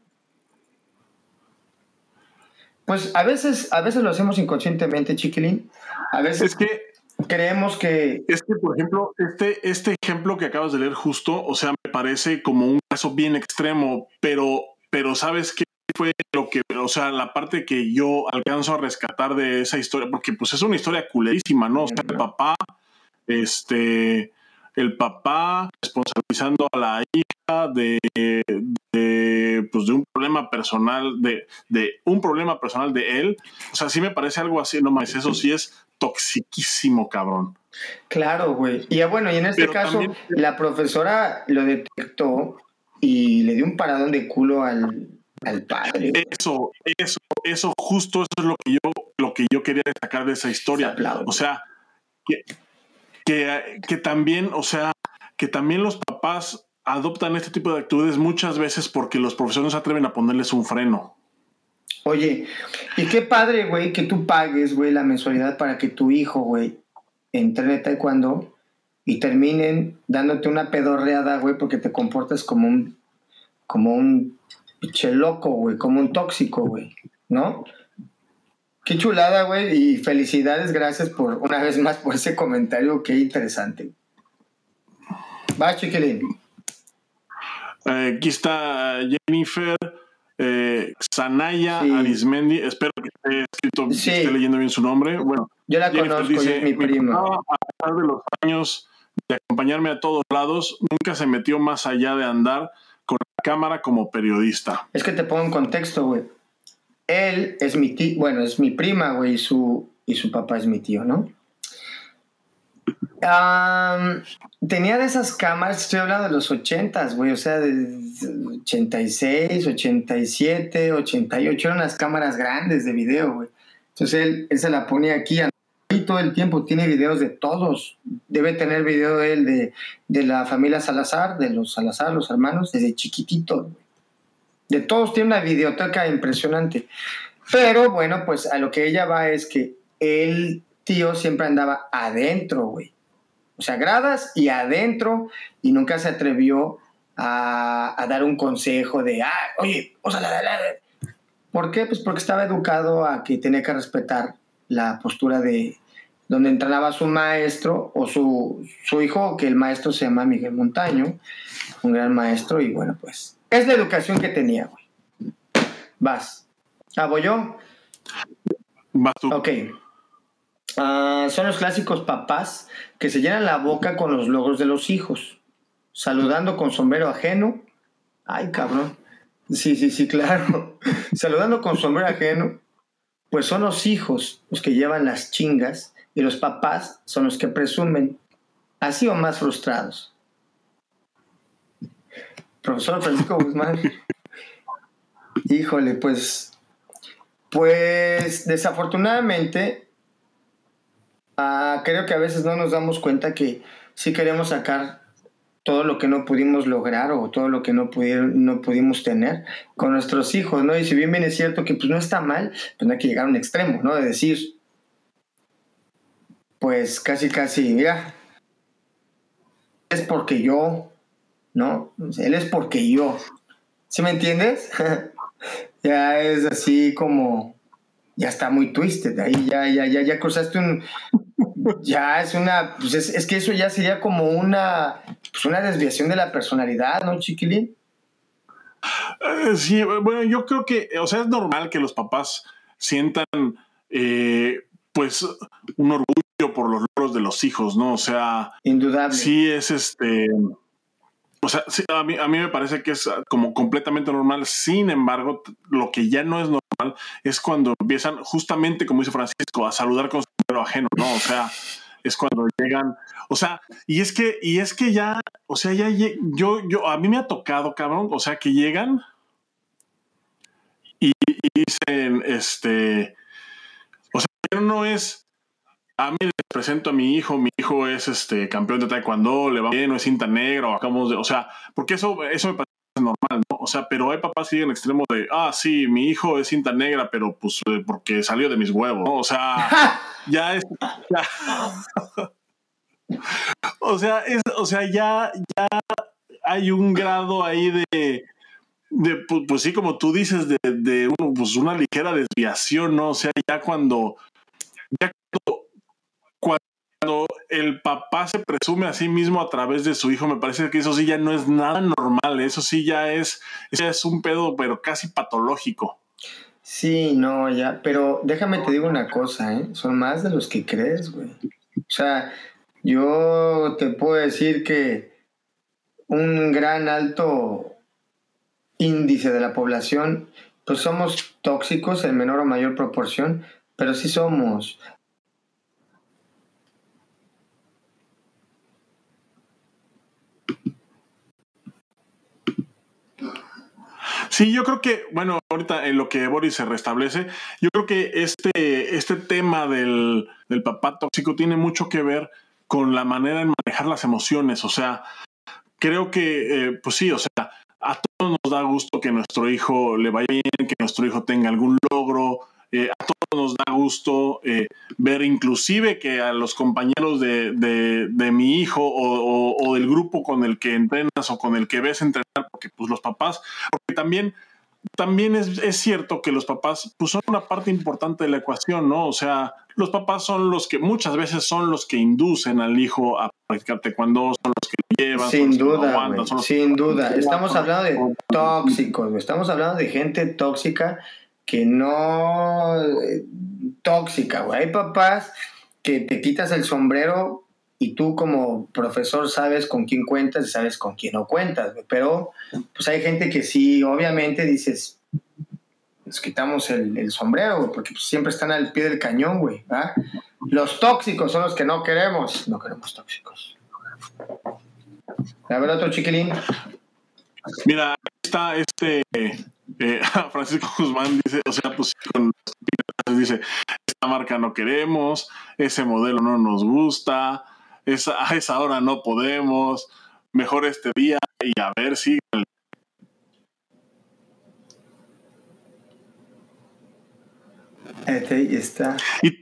pues a veces, a veces lo hacemos inconscientemente, chiquilín. A veces. Es que creemos que... Es que, por ejemplo, este, este ejemplo que acabas de leer justo, o sea, me parece como un caso bien extremo, pero, pero ¿sabes qué fue lo que, o sea, la parte que yo alcanzo a rescatar de esa historia? Porque pues es una historia culerísima, ¿no? O sea, el papá, este, el papá responsabilizando a la hija de, de, pues de un problema personal, de, de un problema personal de él. O sea, sí me parece algo así, no más, eso sí es toxiquísimo, cabrón. Claro, güey. Y bueno, y en este caso, la profesora lo detectó y le dio un paradón de culo al, al padre. Eso, eso, eso, justo eso es lo que yo, lo que yo quería destacar de esa historia. O sea, que, que, que también, o sea, que también los papás adoptan este tipo de actitudes muchas veces porque los profesores se atreven a ponerles un freno. Oye, y qué padre, güey, que tú pagues, güey, la mensualidad para que tu hijo, güey, entrene taekwondo y terminen dándote una pedorreada, güey, porque te comportas como un, como un pinche loco, güey, como un tóxico, güey, ¿no? Qué chulada, güey, y felicidades, gracias por, una vez más, por ese comentario, qué interesante. Va, chiquilín. Eh, aquí está Jennifer eh, Sanaya Arismendi. Espero que esté escrito, esté leyendo bien su nombre. Bueno, yo la conozco, dice, mi prima. A pesar de los años de acompañarme a todos lados, nunca se metió más allá de andar con la cámara como periodista. Es que te pongo en contexto, güey. Él es mi tío, bueno, es mi prima, güey, y su, y su papá es mi tío, ¿no? Tenía de esas cámaras, estoy hablando de los 80, güey, o sea, de 86, 87, 88, eran unas cámaras grandes de video, güey. Entonces él, se la ponía aquí y todo el tiempo, tiene videos de todos. Debe tener video de él de, de la familia Salazar, de los Salazar, los hermanos, desde chiquitito. De todos tiene una videoteca impresionante. Pero bueno, pues a lo que ella va es que el tío siempre andaba adentro, güey o sea, gradas y adentro, y nunca se atrevió a, dar un consejo de, ah, oye, o sea, la, la, ¿por qué? Pues porque estaba educado a que tenía que respetar la postura de donde entrenaba su maestro o su, su hijo, que el maestro se llama Miguel Montaño, un gran maestro, y bueno, pues es la educación que tenía, güey. Vas. ¿Ah, voy yo? Vas tú. Ok. Ah, son los clásicos papás que se llenan la boca con los logros de los hijos, saludando con sombrero ajeno. Ay, cabrón. Sí, sí, sí, claro. [LAUGHS] saludando con sombrero ajeno, pues son los hijos los que llevan las chingas y los papás son los que presumen, así o más frustrados. Profesor Francisco Guzmán. [LAUGHS] Híjole, pues, pues desafortunadamente Ah, creo que a veces no nos damos cuenta que sí queremos sacar todo lo que no pudimos lograr o todo lo que no, pudieron, no pudimos tener con nuestros hijos, ¿no? Y si bien bien es cierto que pues no está mal, pues no hay que llegar a un extremo, ¿no? De decir, pues casi, casi, mira, es porque yo, ¿no? Él es porque yo. ¿Sí me entiendes? [LAUGHS] ya es así como, ya está muy twisted, ahí ya, ya, ya, ya cruzaste un, ya es una, pues es, que eso ya sería como una, pues una desviación de la personalidad, ¿no, chiquilín? Eh, sí, bueno, yo creo que, o sea, es normal que los papás sientan, eh, pues, un orgullo por los logros de los hijos, ¿no? O sea, indudable. Sí, es este. O sea, a, mí, a mí me parece que es como completamente normal. Sin embargo, lo que ya no es normal es cuando empiezan, justamente como dice Francisco, a saludar con su ajeno, ¿no? O sea, es cuando llegan, o sea, y es que, y es que ya, o sea, ya yo, yo, a mí me ha tocado, cabrón, o sea, que llegan y, dicen, este, o sea, no es, a mí les presento a mi hijo, mi hijo es este campeón de taekwondo, le va bien, no es cinta negra, acabamos de, o sea, porque eso, eso me parece normal, ¿no? O sea, pero hay papás que en extremo de, ah, sí, mi hijo es cinta negra, pero pues eh, porque salió de mis huevos, ¿no? O sea, [LAUGHS] ya es, o sea, es, o sea, ya, ya hay un grado ahí de, de pues, pues sí, como tú dices, de, de pues una ligera desviación, ¿no? O sea, ya cuando, ya cuando cuando el papá se presume a sí mismo a través de su hijo, me parece que eso sí ya no es nada normal, eso sí ya es, es un pedo, pero casi patológico. Sí, no, ya, pero déjame te digo una cosa, ¿eh? son más de los que crees, güey. O sea, yo te puedo decir que un gran alto índice de la población, pues somos tóxicos en menor o mayor proporción, pero sí somos Sí, yo creo que, bueno, ahorita en lo que Boris se restablece, yo creo que este, este tema del, del papá tóxico tiene mucho que ver con la manera de manejar las emociones. O sea, creo que, eh, pues sí, o sea, a todos nos da gusto que nuestro hijo le vaya bien, que nuestro hijo tenga algún logro. Eh, a todos nos da gusto eh, ver inclusive que a los compañeros de, de, mi hijo o, o, del grupo con el que entrenas o con el que ves entrenar, porque pues los papás, porque también también es, es, cierto que los papás pues, son una parte importante de la ecuación, ¿no? O sea, los papás son los que muchas veces son los que inducen al hijo a practicar taekwondo, son los que lo llevan. Sin duda, sin duda. Estamos hablando de tóxicos, estamos hablando de gente tóxica que no... Eh, tóxica, güey. Hay papás que te quitas el sombrero y tú como profesor sabes con quién cuentas y sabes con quién no cuentas, pero pues hay gente que sí, obviamente dices, nos quitamos el, sombrero, porque pues, siempre están al pie del cañón, güey. Los tóxicos son los que no queremos, no queremos tóxicos. A ver, otro chiquilín. Mira, está este eh, [LAUGHS] Francisco Guzmán dice, o sea, pues con dice, esta marca no queremos, ese modelo no nos gusta, a esa hora no podemos, mejor este día y a ver si... Está. Y,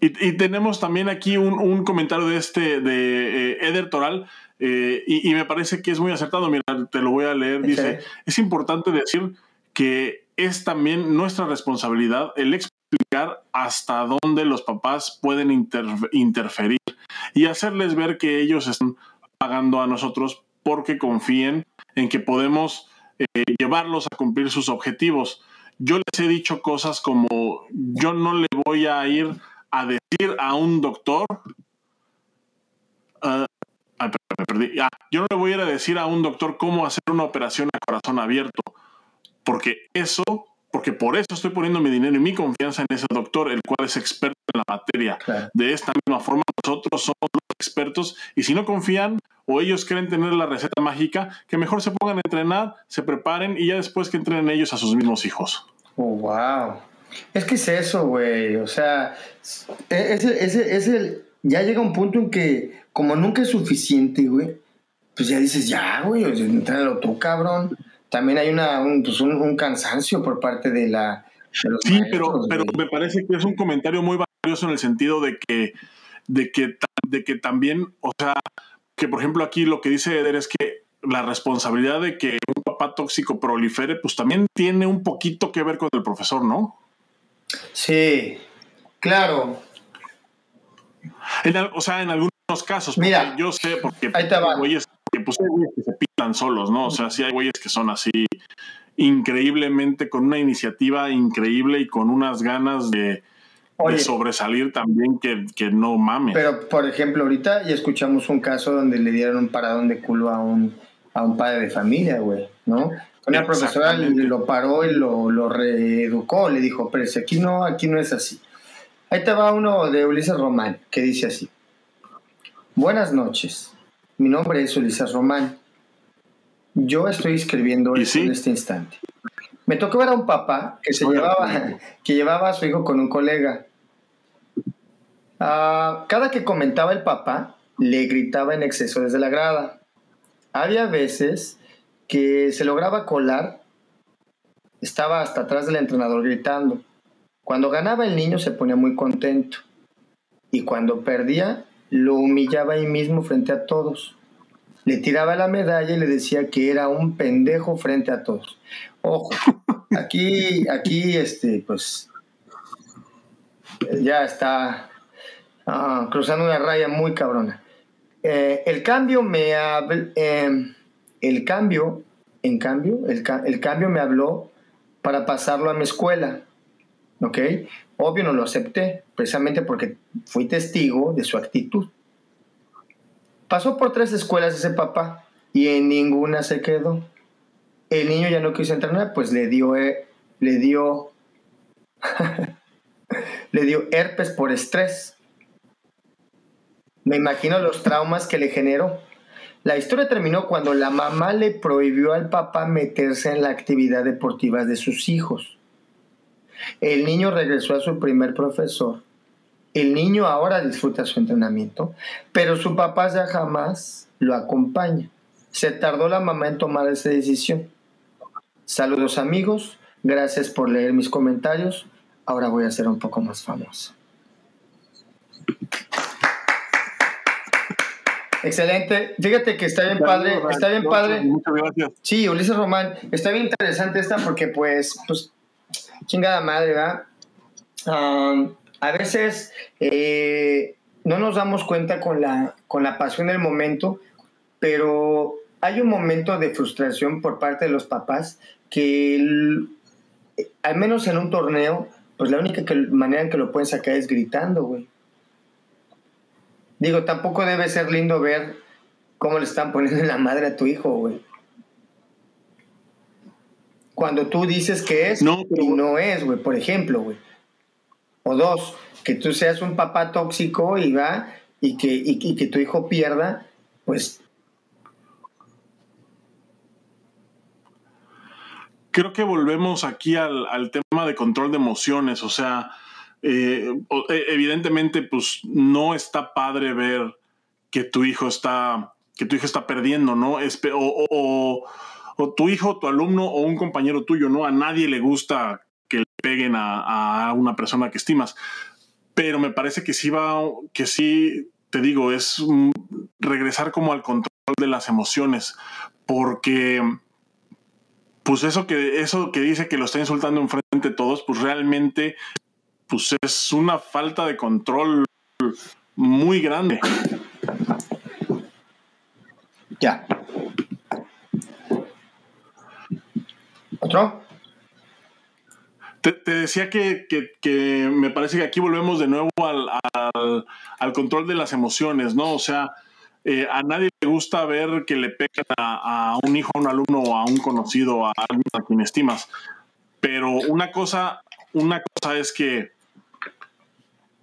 y, tenemos también aquí un, un comentario de este, de eh, Eder Toral, eh, y, y, me parece que es muy acertado. Mira, te lo voy a leer. Dice: Es importante decir que es también nuestra responsabilidad el explicar hasta dónde los papás pueden interferir y hacerles ver que ellos están pagando a nosotros porque confíen en que podemos eh, llevarlos a cumplir sus objetivos. Yo les he dicho cosas como yo no le voy a ir a decir a un doctor, uh, me perdí. Ah, yo no le voy a ir a decir a un doctor cómo hacer una operación a corazón abierto, porque eso porque por eso estoy poniendo mi dinero y mi confianza en ese doctor, el cual es experto en la materia. De esta misma forma, nosotros somos los expertos y si no confían o ellos quieren tener la receta mágica, que mejor se pongan a entrenar, se preparen y ya después que entrenen ellos a sus mismos hijos. Oh, wow. Es que es eso, güey. O sea, es es el, ya llega un punto en que como nunca es suficiente, güey, pues ya dices, ya, güey, entrenalo tú, cabrón también hay una, un, pues un, cansancio por parte de la... sí, pero, pero me parece que es un comentario muy valioso en el sentido de que, de que, de que también, o sea, que por ejemplo aquí lo que dice Eder es que la responsabilidad de que un papá tóxico prolifere, pues también tiene un poquito que ver con el profesor, ¿no? Sí, claro. o sea, en algunos casos. Mira, yo sé, porque ahí te va pues hay güeyes que se pintan solos, ¿no? O sea, sí hay güeyes que son así increíblemente, con una iniciativa increíble y con unas ganas de, sobresalir también que, que, no mames. Pero, por ejemplo, ahorita ya escuchamos un caso donde le dieron un paradón de culo a un, a un padre de familia, güey, ¿no? Una profesora lo paró y lo, lo reeducó, le dijo, pero si aquí no, aquí no es así. Ahí te va uno de Ulises Román, que dice así. Buenas noches. Mi nombre es Ulises Román. Yo estoy escribiendo en este instante. Me tocó ver a un papá que, se llevaba, que llevaba a su hijo con un colega. Ah, cada que comentaba el papá, le gritaba en exceso desde la grada. Había veces que se lograba colar, estaba hasta atrás del entrenador gritando. Cuando ganaba el niño se ponía muy contento y cuando perdía lo humillaba ahí mismo frente a todos. Le tiraba la medalla y le decía que era un pendejo frente a todos. Ojo, [LAUGHS] aquí, aquí, este, pues, ya está ah, cruzando una raya muy cabrona. Eh, el cambio me eh, el cambio, en cambio, el, el cambio me habló para pasarlo a mi escuela. ¿Ok? Obvio no lo acepté, precisamente porque fui testigo de su actitud. Pasó por tres escuelas ese papá y en ninguna se quedó. El niño ya no quiso entrenar, pues le dio, eh, le dio, [LAUGHS] le dio herpes por estrés. Me imagino los traumas que le generó. La historia terminó cuando la mamá le prohibió al papá meterse en la actividad deportiva de sus hijos. El niño regresó a su primer profesor. El niño ahora disfruta su entrenamiento, pero su papá ya jamás lo acompaña. Se tardó la mamá en tomar esa decisión. Saludos amigos, gracias por leer mis comentarios. Ahora voy a ser un poco más famoso. Excelente. Fíjate que está bien padre, está bien padre. Muchas gracias. Sí, Ulises Román, está bien interesante esta porque pues, pues, chingada madre, ¿verdad? A veces eh, no nos damos cuenta con la, con la pasión del momento, pero hay un momento de frustración por parte de los papás que, al menos en un torneo, pues la única que- manera en que lo pueden sacar es gritando, güey. Digo, tampoco debe ser lindo ver cómo le están poniendo en la madre a tu hijo, güey. Cuando tú dices que es No, pero- y no es, güey, por ejemplo, güey. O dos, que tú seas un papá tóxico y va y que, y, y que tu hijo pierda, pues creo que volvemos aquí al, al tema de control de emociones. O sea, eh, eh, evidentemente, pues no está padre ver que tu hijo está, que tu hijo está perdiendo, ¿no? O, o- o- o tu hijo, tu alumno o un compañero tuyo, ¿no? A nadie le gusta que le peguen a, una persona que estimas. Pero me parece que sí va, que sí, te digo, es regresar como al control de las emociones. Porque pues eso que, eso que dice que lo está insultando enfrente de todos, pues realmente pues es una falta de control muy grande. ya. Te, decía que, me parece que aquí volvemos de nuevo al, control de las emociones, ¿no? O sea, eh, a nadie le gusta ver que le pegan a, a un hijo, a un alumno, a un conocido, a alguien a quien estimas. Pero una cosa, una cosa es que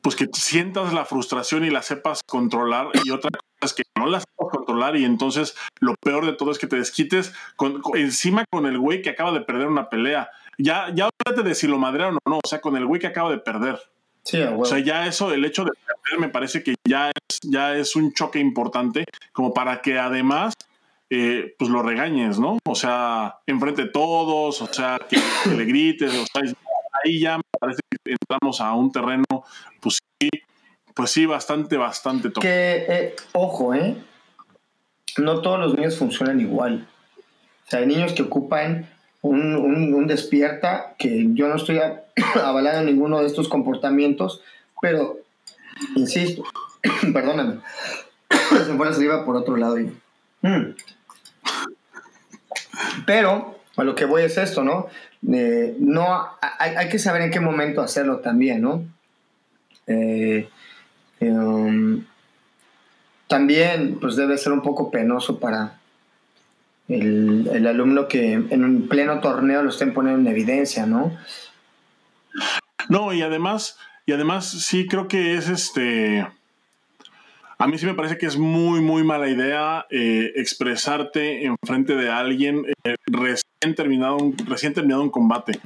pues que sientas la frustración y la sepas controlar y otra cosa es que no la sepas controlar y entonces lo peor de todo es que te desquites con, con- encima con el güey que acaba de perder una pelea. Ya, ya olvídate de si lo madrearon o no, o sea, con el güey que acaba de perder. Sí. O sea, ya eso, el hecho de perder me parece que ya es, ya es un choque importante como para que además eh, pues lo regañes, ¿no? O sea, enfrente de todos, o sea, que, que le grites, o sea, ahí ya me parece que entramos a un terreno, pues sí, pues sí, bastante, bastante tóxico. Que, eh, ojo, ¿eh? No todos los niños funcionan igual. O sea, hay niños que ocupan un, despierta, que yo no estoy [COUGHS] avalando ninguno de estos comportamientos, pero, insisto, [COUGHS] perdóname, [COUGHS] se fue la saliva por otro lado. y- Mm. Pero, a lo que voy es esto, ¿no? Eh, no hay, que saber en qué momento hacerlo también, ¿no? Eh, Um, también pues debe ser un poco penoso para el, el alumno que en un pleno torneo lo estén poniendo en evidencia, ¿no? No, y además, y además sí creo que es este. A mí sí me parece que es muy, muy mala idea eh, expresarte en frente de alguien eh, recién, terminado un, recién terminado un combate.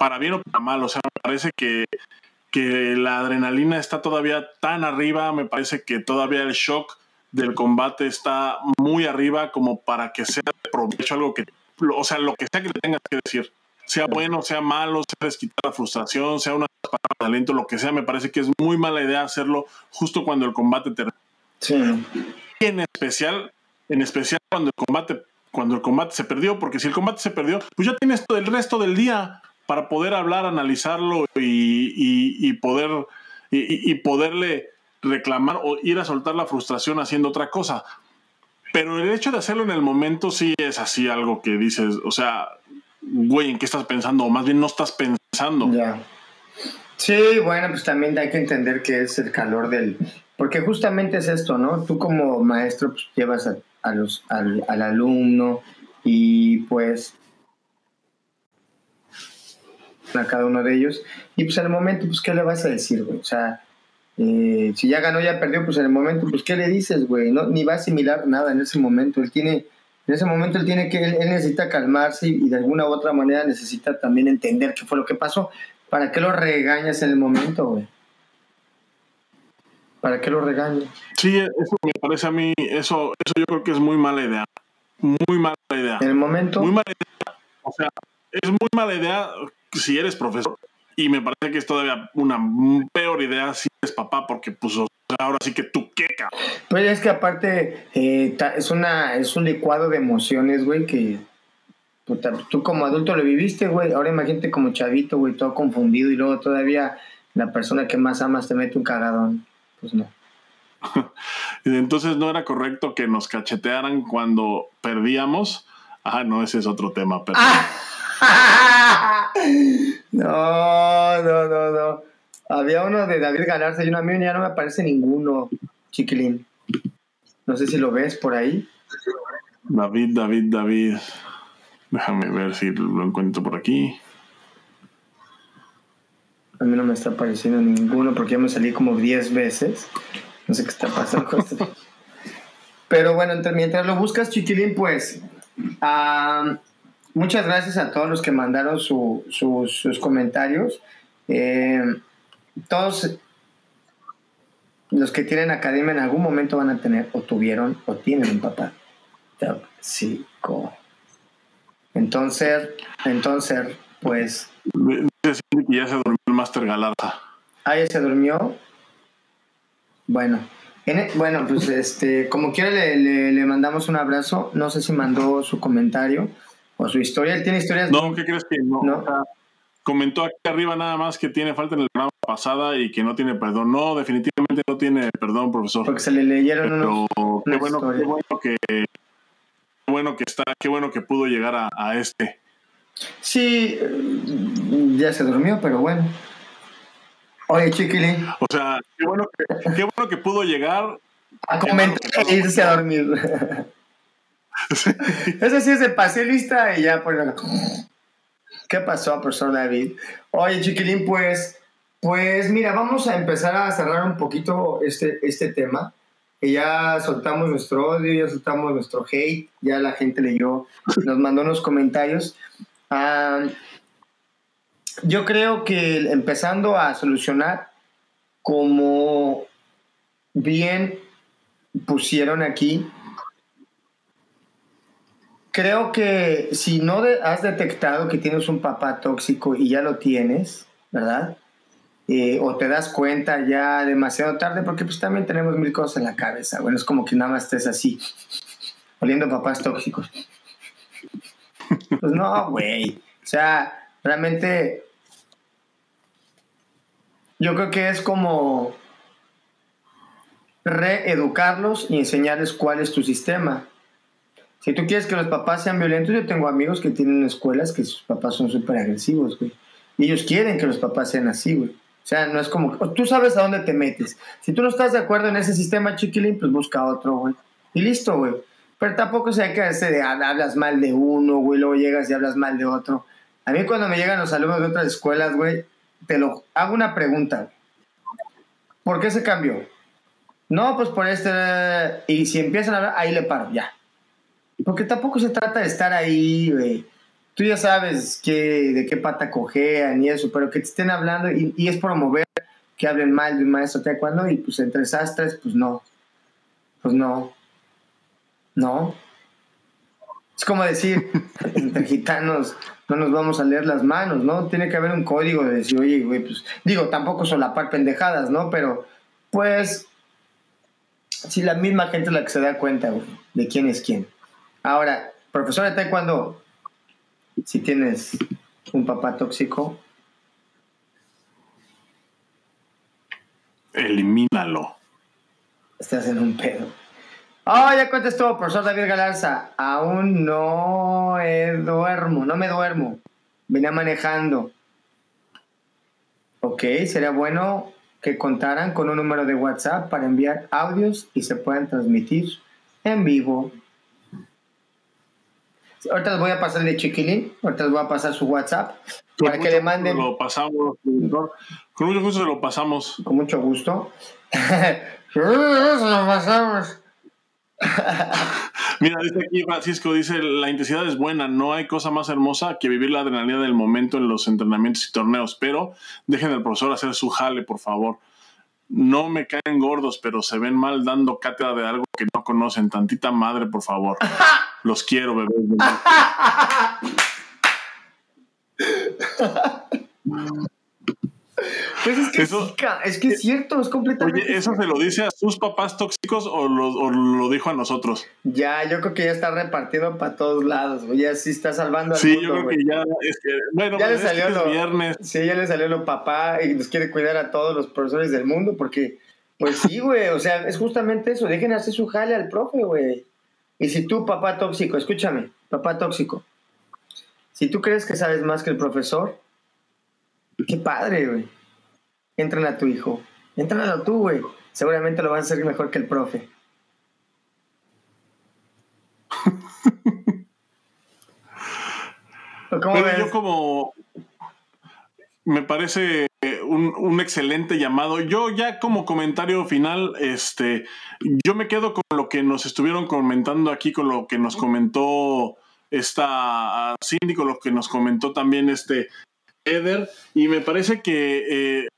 Para bien o para mal. O sea, me parece que, que la adrenalina está todavía tan arriba. Me parece que todavía el shock del combate está muy arriba como para que sea de provecho algo que. O sea, lo que sea que le tengas que decir sea bueno, sea malo, sea desquitar la frustración, sea una palabra de aliento, lo que sea, me parece que es muy mala idea hacerlo justo cuando el combate termina. Sí. Y en especial, en especial cuando el combate, cuando el combate se perdió, porque si el combate se perdió, pues ya tienes todo el resto del día para poder hablar, analizarlo y, y- y poder y, y- y poderle reclamar o ir a soltar la frustración haciendo otra cosa. Pero el hecho de hacerlo en el momento sí es así algo que dices, o sea, güey, ¿en qué estás pensando? O más bien no estás pensando. Ya. Sí, bueno, pues también hay que entender que es el calor del... Porque justamente es esto, ¿no? Tú como maestro pues, llevas a, los, al, al alumno y pues a cada uno de ellos. Y pues en el momento, pues, ¿qué le vas a decir, güey? O sea, Eh, si ya ganó, ya perdió, pues en el momento, pues ¿qué le dices, güey? No, ni va a asimilar nada en ese momento. Él tiene, en ese momento él tiene que, él, necesita calmarse y, de alguna u otra manera necesita también entender qué fue lo que pasó. ¿Para qué lo regañas en el momento, güey? ¿Para qué lo regañas? Sí, eso me parece a mí, eso, eso yo creo que es muy mala idea. Muy mala idea. En el momento. Muy mala idea. O sea, es muy mala idea si eres profesor y me parece que es todavía una peor idea si eres papá, porque pues ahora sí que tú qué, cabrón. Pues es que aparte eh, es, una, es un licuado de emociones, güey, que tú como adulto lo viviste, güey. Ahora imagínate como chavito, güey, todo confundido y luego todavía la persona que más amas te mete un cagadón. Pues no. [LAUGHS] Entonces no era correcto que nos cachetearan cuando perdíamos. Ah, no, ese es otro tema, pero... [LAUGHS] no, no, no, no. Había uno de David Galarza y uno a mí ya no me aparece ninguno, chiquilín. No sé si lo ves por ahí. David, David, David. Déjame ver si lo encuentro por aquí. A mí no me está apareciendo ninguno porque ya me salí como 10 veces. No sé qué está pasando. [LAUGHS] Pero bueno, mientras lo buscas, chiquilín, pues muchas gracias a todos los que mandaron sus comentarios. Eh, todos los que tienen academia en algún momento van a tener, o tuvieron, o tienen un papá tóxico. Entonces, entonces, pues. ya se durmió el Master Galarza. Ah, ya se durmió. Bueno, e, bueno, pues este, como quiera le, le, mandamos un abrazo. No sé si mandó su comentario o su historia. Él tiene historias. No, ¿qué crees que no? Comentó aquí arriba nada más que tiene falta en el programa pasada y que no tiene perdón. No, definitivamente no tiene perdón, profesor. Porque se le leyeron Pero qué, bueno, qué bueno que bueno que está, qué bueno que pudo llegar a, a este. Sí, ya se durmió, pero bueno. Oye, chiquilín. O sea, qué bueno que, qué bueno que pudo llegar. A comentar e irse a dormir. [LAUGHS] Eso sí es de pase lista y ya por ¿Qué pasó, profesor David? Oye, chiquilín, pues, pues mira, vamos a empezar a cerrar un poquito este, este tema. Ya soltamos nuestro odio, ya soltamos nuestro hate, ya la gente leyó, nos mandó unos comentarios. Yo creo que empezando a solucionar, como bien pusieron aquí, creo que si no has detectado que tienes un papá tóxico y ya lo tienes, ¿verdad? Eh, o te das cuenta ya demasiado tarde, porque pues también tenemos mil cosas en la cabeza. Bueno, es como que nada más estés así, oliendo papás tóxicos. Pues no, güey. O sea, realmente yo creo que es como reeducarlos y enseñarles cuál es tu sistema. Si tú quieres que los papás sean violentos, yo tengo amigos que tienen escuelas que sus papás son súper agresivos, güey. Y ellos quieren que los papás sean así, güey. O sea, no es como, tú sabes a dónde te metes. Si tú no estás de acuerdo en ese sistema chiquilín, pues busca otro, güey. Y listo, güey. Pero tampoco se hay que hacer de hablas mal de uno, güey, luego llegas y hablas mal de otro. A mí cuando me llegan los alumnos de otras escuelas, güey, te lo hago una pregunta. ¿Por qué se cambió? No, pues por este. Y si empiezan a hablar, ahí le paro, ya. Porque tampoco se trata de estar ahí, güey. Tú ya sabes que, de qué pata cojean y eso, pero que te estén hablando y, es promover que hablen mal de un maestro cuando y pues entre sastres, pues no. Pues no. No. Es como decir, [LAUGHS] entre gitanos no nos vamos a leer las manos, ¿no? Tiene que haber un código de decir, oye, güey, pues digo, tampoco solapar pendejadas, ¿no? Pero, pues, si la misma gente es la que se da cuenta, güey, de quién es quién. Ahora, profesor de taekwondo, si tienes un papá tóxico, elimínalo. Estás en un pedo. Oh, ya contestó, profesor David Galarza. Aún no duermo, no me duermo. Venía manejando. Ok, sería bueno que contaran con un número de WhatsApp para enviar audios y se puedan transmitir en vivo Ahorita les voy a pasar el de Chiquilín, ahorita les voy a pasar su WhatsApp para que le manden. Lo pasamos, con mucho gusto se lo pasamos. [LAUGHS] Con mucho gusto. se lo pasamos. [LAUGHS] Mira, dice aquí Francisco, dice, la intensidad es buena, no hay cosa más hermosa que vivir la adrenalina del momento en los entrenamientos y torneos, pero dejen al profesor hacer su jale, por favor. No me caen gordos, pero se ven mal dando cátedra de algo que no conocen. Tantita madre, por favor. [LAUGHS] Los quiero, bebés. [LAUGHS] Pues es que, eso, es, que es cierto, es completamente. Oye, ¿eso se lo dice a sus papás tóxicos o lo, dijo a nosotros? Ya, yo creo que ya está repartido para todos lados, güey. Ya sí está salvando al Sí, yo creo que ya. bueno, ya le salió lo, viernes. Sí, ya le salió lo papá y nos quiere cuidar a todos los profesores del mundo porque, pues sí, güey. O sea, es justamente eso. Dejen hacer su jale al profe, güey. Y si tú, papá tóxico, escúchame, papá tóxico. Si tú crees que sabes más que el profesor, qué padre, güey entran a tu hijo. Entrenalo tú, güey. Seguramente lo vas a hacer mejor que el profe. ¿Cómo Yo como me parece un, un, excelente llamado. Yo ya como comentario final, este, yo me quedo con lo que nos estuvieron comentando aquí, con lo que nos comentó esta Cindy, con lo que nos comentó también este Eder, y me parece que eh,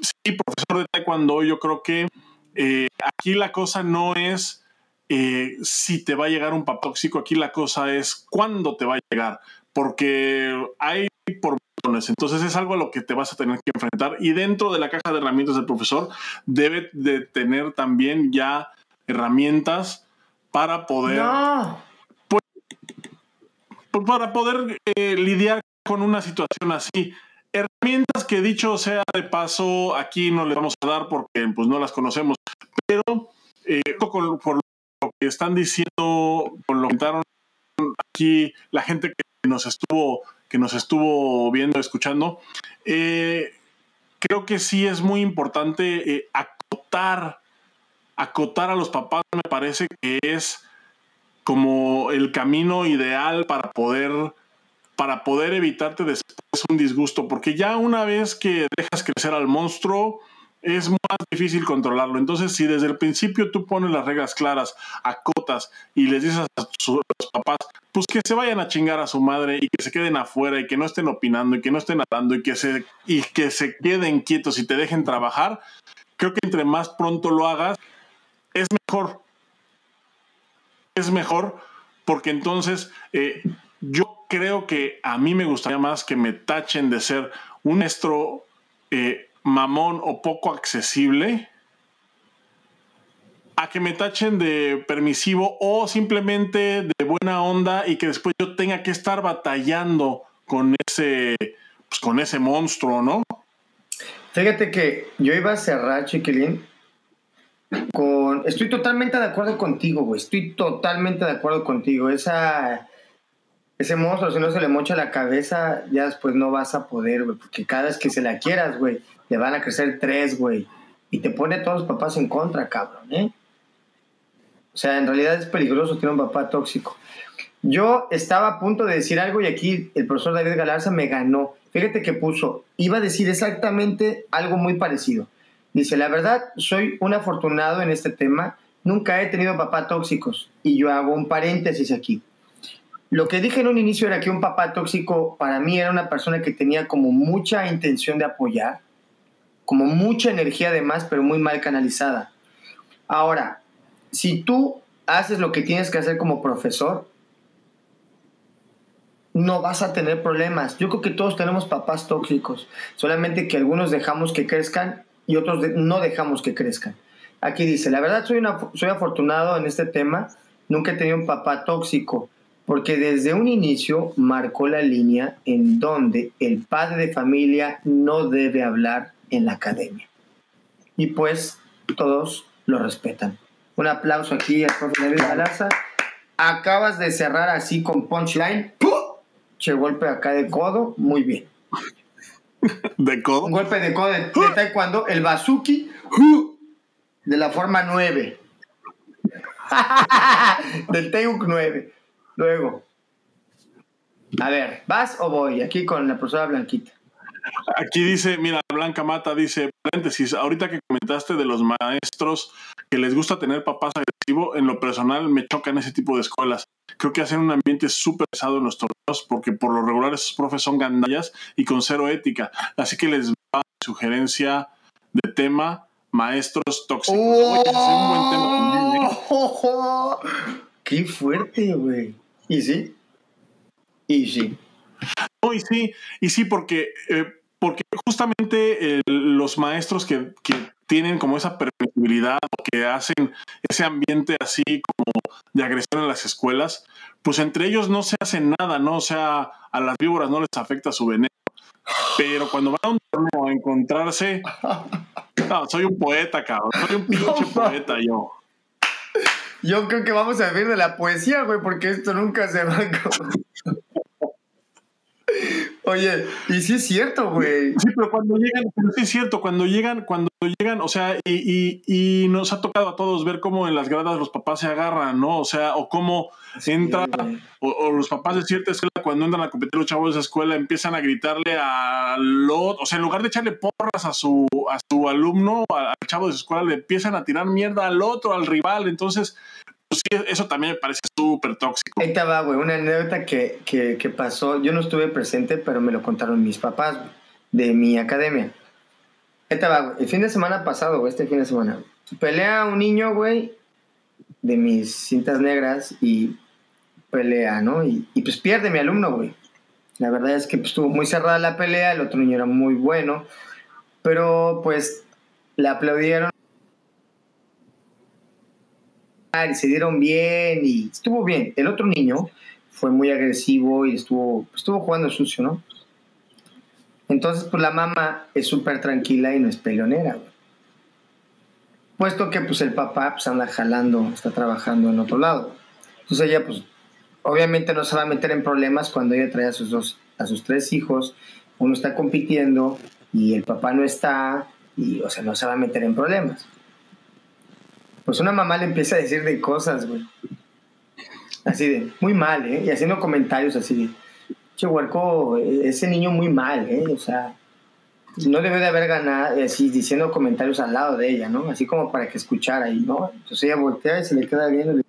sí, profesor de taekwondo, yo creo que eh, aquí la cosa no es eh, si te va a llegar un papá tóxico, aquí la cosa es cuándo te va a llegar, porque hay por entonces es algo a lo que te vas a tener que enfrentar y dentro de la caja de herramientas del profesor debe de tener también ya herramientas para poder pues, pues, para poder eh, lidiar con una situación así. Herramientas que dicho sea de paso, aquí no les vamos a dar porque pues no las conocemos, pero eh, por lo que están diciendo, con lo que comentaron aquí la gente que nos estuvo, que nos estuvo viendo, escuchando, eh, creo que sí es muy importante eh, acotar, acotar a los papás, me parece que es como el camino ideal para poder para poder evitarte después un disgusto, porque ya una vez que dejas crecer al monstruo, es más difícil controlarlo. Entonces, si desde el principio tú pones las reglas claras, acotas y les dices a sus papás, pues que se vayan a chingar a su madre y que se queden afuera y que no estén opinando y que no estén hablando y que se, y que se queden quietos y te dejen trabajar, creo que entre más pronto lo hagas, es mejor. Es mejor porque entonces eh, yo creo que a mí me gustaría más que me tachen de ser un maestro eh, mamón o poco accesible a que me tachen de permisivo o simplemente de buena onda y que después yo tenga que estar batallando con ese, pues, con ese monstruo, ¿no? Fíjate que yo iba a cerrar, Chiquilín, con... Estoy totalmente de acuerdo contigo, güey. Estoy totalmente de acuerdo contigo. Esa ese monstruo, si no se le mocha la cabeza, ya después no vas a poder, güey. Porque cada vez que se la quieras, güey, le van a crecer tres, güey. Y te pone todos los papás en contra, cabrón, ¿eh? O sea, en realidad es peligroso tener un papá tóxico. Yo estaba a punto de decir algo y aquí el profesor David Galarza me ganó. Fíjate que puso, iba a decir exactamente algo muy parecido. Dice, la verdad, soy un afortunado en este tema. Nunca he tenido papá tóxicos. Y yo hago un paréntesis aquí. Lo que dije en un inicio era que un papá tóxico para mí era una persona que tenía como mucha intención de apoyar, como mucha energía además, pero muy mal canalizada. Ahora, si tú haces lo que tienes que hacer como profesor, no vas a tener problemas. Yo creo que todos tenemos papás tóxicos, solamente que algunos dejamos que crezcan y otros no dejamos que crezcan. Aquí dice, la verdad soy, soy afortunado en este tema, nunca he tenido un papá tóxico porque desde un inicio marcó la línea en donde el padre de familia no debe hablar en la academia. Y pues todos lo respetan. Un aplauso aquí al profe David Galarza. Acabas de cerrar así con punchline. Che golpe acá de codo. Muy bien. ¿De codo? Un golpe de codo de, de taekwondo. El bazuki de la forma 9. [LAUGHS] Del Teuk 9. Luego, A ver, ¿vas o voy? Aquí con la profesora Blanquita. Aquí dice, mira, Blanca Mata dice, paréntesis, ahorita que comentaste de los maestros que les gusta tener papás agresivos, en lo personal me chocan ese tipo de escuelas. Creo que hacen un ambiente súper pesado en los torneos porque por lo regular esos profes son gandallas y con cero ética. Así que les va sugerencia de tema, maestros tóxicos. Oye, es un buen tema también, ¿eh? ¡Qué fuerte, güey! ¿Y sí? Y sí. No, y sí, y sí, porque, eh, porque justamente eh, los maestros que, que tienen como esa permisibilidad o que hacen ese ambiente así como de agresión en las escuelas, pues entre ellos no se hace nada, ¿no? O sea, a las víboras no les afecta su veneno. Pero cuando van a un torneo a encontrarse, [LAUGHS] no, soy un poeta, cabrón, soy un pinche poeta yo. Yo creo que vamos a vivir de la poesía, güey, porque esto nunca se va a acabar. Oye, y sí es cierto, güey. Sí, pero cuando llegan, pero sí es cierto, cuando llegan, cuando llegan, o sea, y, y, y nos ha tocado a todos ver cómo en las gradas los papás se agarran, ¿no? O sea, o cómo entra, o, o los papás de cierta escuela, cuando entran a competir los chavos de esa escuela, empiezan a gritarle al otro, o sea, en lugar de echarle porras a su, a su alumno, al al chavo de su escuela, le empiezan a tirar mierda al otro, al rival, entonces, sí, eso también me parece súper tóxico. Ahí va, güey, una anécdota que, que, que pasó. Yo no estuve presente, pero me lo contaron mis papás de mi academia. Ahí va, güey. El fin de semana pasado, güey, este fin de semana. Pelea un niño, güey, de mis cintas negras y pelea, ¿no? Y, y pues pierde mi alumno, güey. La verdad es que pues, estuvo muy cerrada la pelea, el otro niño era muy bueno, pero pues le aplaudieron y se dieron bien y estuvo bien. El otro niño fue muy agresivo y estuvo, estuvo jugando sucio, ¿no? Entonces, pues la mamá es súper tranquila y no es peleonera. Puesto que pues el papá pues anda jalando, está trabajando en otro lado. Entonces ella pues obviamente no se va a meter en problemas cuando ella trae a sus dos, a sus tres hijos, uno está compitiendo y el papá no está y o sea, no se va a meter en problemas. Pues una mamá le empieza a decir de cosas, güey. Así de, muy mal, ¿eh? Y haciendo comentarios así de, che, huerco, ese niño muy mal, ¿eh? O sea, no debe de haber ganado, así diciendo comentarios al lado de ella, ¿no? Así como para que escuchara y, ¿no? Entonces ella voltea y se le queda viendo.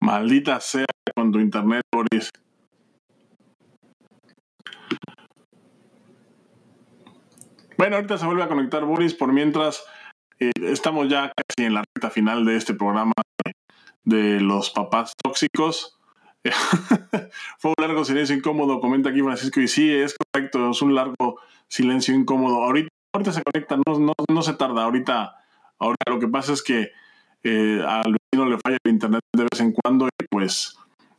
Maldita sea con tu internet, Boris. Bueno, ahorita se vuelve a conectar Boris, por mientras eh, estamos ya casi en la recta final de este programa de, los papás tóxicos. [LAUGHS] Fue un largo silencio incómodo, comenta aquí Francisco, y sí, es correcto, es un largo silencio incómodo. Ahorita, ahorita se conecta, no, no, no se tarda, ahorita, ahorita lo que pasa es que eh, al vecino le falla el internet de vez en cuando y pues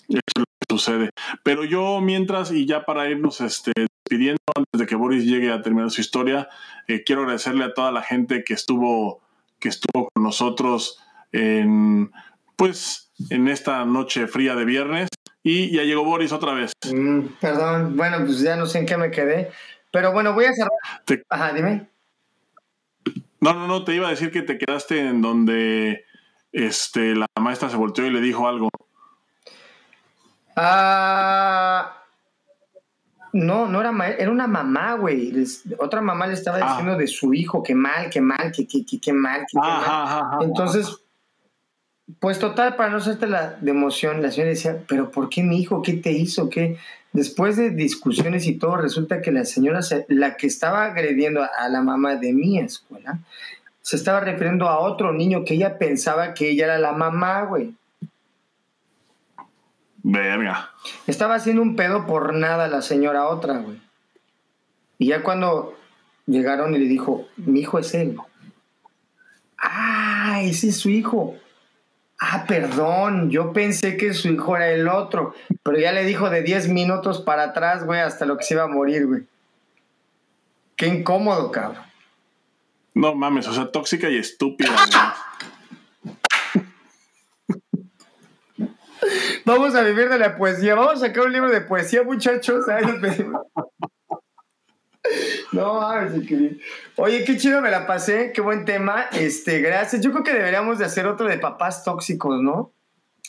eso es lo que sucede. Pero yo mientras, y ya para irnos este, despidiendo, antes de que Boris llegue a terminar su historia, eh, quiero agradecerle a toda la gente que estuvo, que estuvo con nosotros en, pues, en esta noche fría de viernes. Y ya llegó Boris otra vez. Mm, perdón, bueno, pues ya no sé en qué me quedé. Pero bueno, voy a cerrar. Te- Ajá, dime. no, no, no, te iba a decir que te quedaste en donde este, la maestra se volteó y le dijo algo. Ah, no, no era era una mamá, güey. Otra mamá le estaba Ah. diciendo de su hijo, que mal, que mal, que, que, que, que mal, que, mal. Ajá, ajá, ajá. Entonces, pues total, para no hacerte la de emoción, la señora decía, pero ¿por qué mi hijo? ¿Qué te hizo? ¿Qué? Después de discusiones y todo, resulta que la señora, se- la que estaba agrediendo a la mamá de mi escuela, se estaba refiriendo a otro niño que ella pensaba que ella era la mamá, güey. Verga. Estaba haciendo un pedo por nada la señora otra, güey. Y ya cuando llegaron y le dijo, mi hijo es él. Ah, ese es su hijo. Ah, perdón, yo pensé que su hijo era el otro. Pero ya le dijo de 10 minutos para atrás, güey, hasta lo que se iba a morir, güey. Qué incómodo, cabrón. No mames, o sea, tóxica y estúpida. Vamos a vivir de la poesía. Vamos a sacar un libro de poesía, muchachos. No Oye, qué chido me la pasé, qué buen tema. Este, gracias. Yo creo que deberíamos de hacer otro de papás tóxicos, ¿no?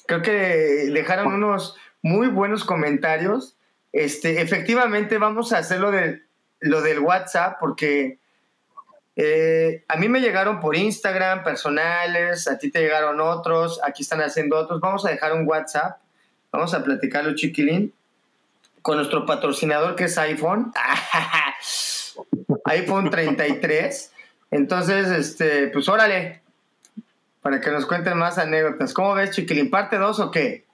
Creo que dejaron unos muy buenos comentarios. Este, efectivamente, vamos a hacer lo, lo del WhatsApp porque eh, a mí me llegaron por Instagram personales, a ti te llegaron otros, aquí están haciendo otros. Vamos a dejar un WhatsApp, vamos a platicarlo, chiquilín, con nuestro patrocinador que es iPhone. [LAUGHS] iPhone 33. Entonces, este, pues órale, para que nos cuenten más anécdotas. ¿Cómo ves, chiquilín? ¿Parte 2 o qué?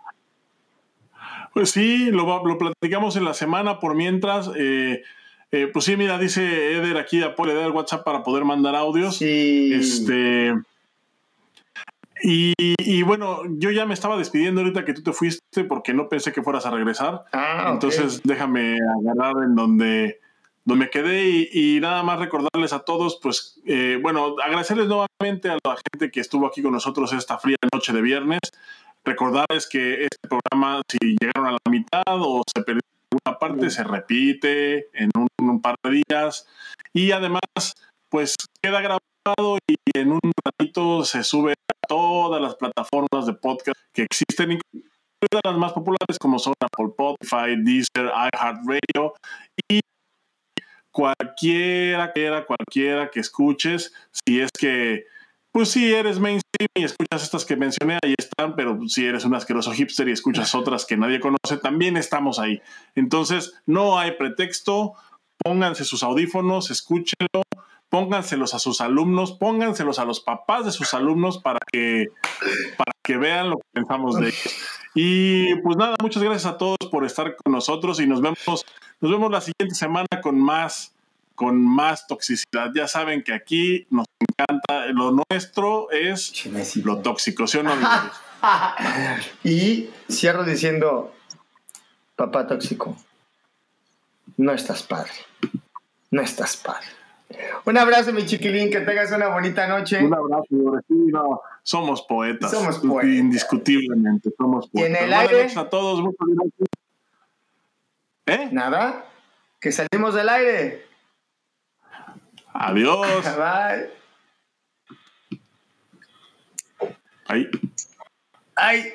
Pues sí, lo, platicamos en la semana por mientras. Eh, eh, pues sí, mira, dice Eder aquí, da el WhatsApp para poder mandar audios. Sí. Este. Y, bueno, yo ya me estaba despidiendo ahorita que tú te fuiste porque no pensé que fueras a regresar. Ah, Entonces déjame agarrar en donde, donde me quedé y, nada más recordarles a todos, pues, eh, bueno, agradecerles nuevamente a la gente que estuvo aquí con nosotros esta fría noche de viernes. Recordarles que este programa, si llegaron a la mitad o se perdió una parte se repite en un, par de días. Y además pues queda grabado y en un ratito se sube a todas las plataformas de podcast que existen, incluso las más populares como son Apple Spotify, Deezer, iHeartRadio y cualquiera que era, cualquiera que escuches, si es que pues si eres mainstream y escuchas estas que mencioné, ahí están, pero si eres un asqueroso hipster y escuchas otras que nadie conoce, también estamos ahí. Entonces, no hay pretexto, pónganse sus audífonos, escúchenlo, pónganselos a sus alumnos, pónganselos a los papás de sus alumnos para que, para que vean lo que pensamos de ellos. Y pues nada, muchas gracias a todos por estar con nosotros y nos vemos, nos vemos la siguiente semana con más con más toxicidad. Ya saben que aquí nos encanta, lo nuestro es lo tóxico, ¿sí o no? [LAUGHS] y cierro diciendo, papá tóxico, no estás padre, no estás padre. Un abrazo, mi chiquilín, que tengas una bonita noche. Un abrazo, Somos poetas. Somos poetas. Indiscutiblemente, somos poetas. Y en el aire. a todos, ¿Eh? Nada, que salimos del aire. Adiós. [LAUGHS] Bye. Ahí. Ay.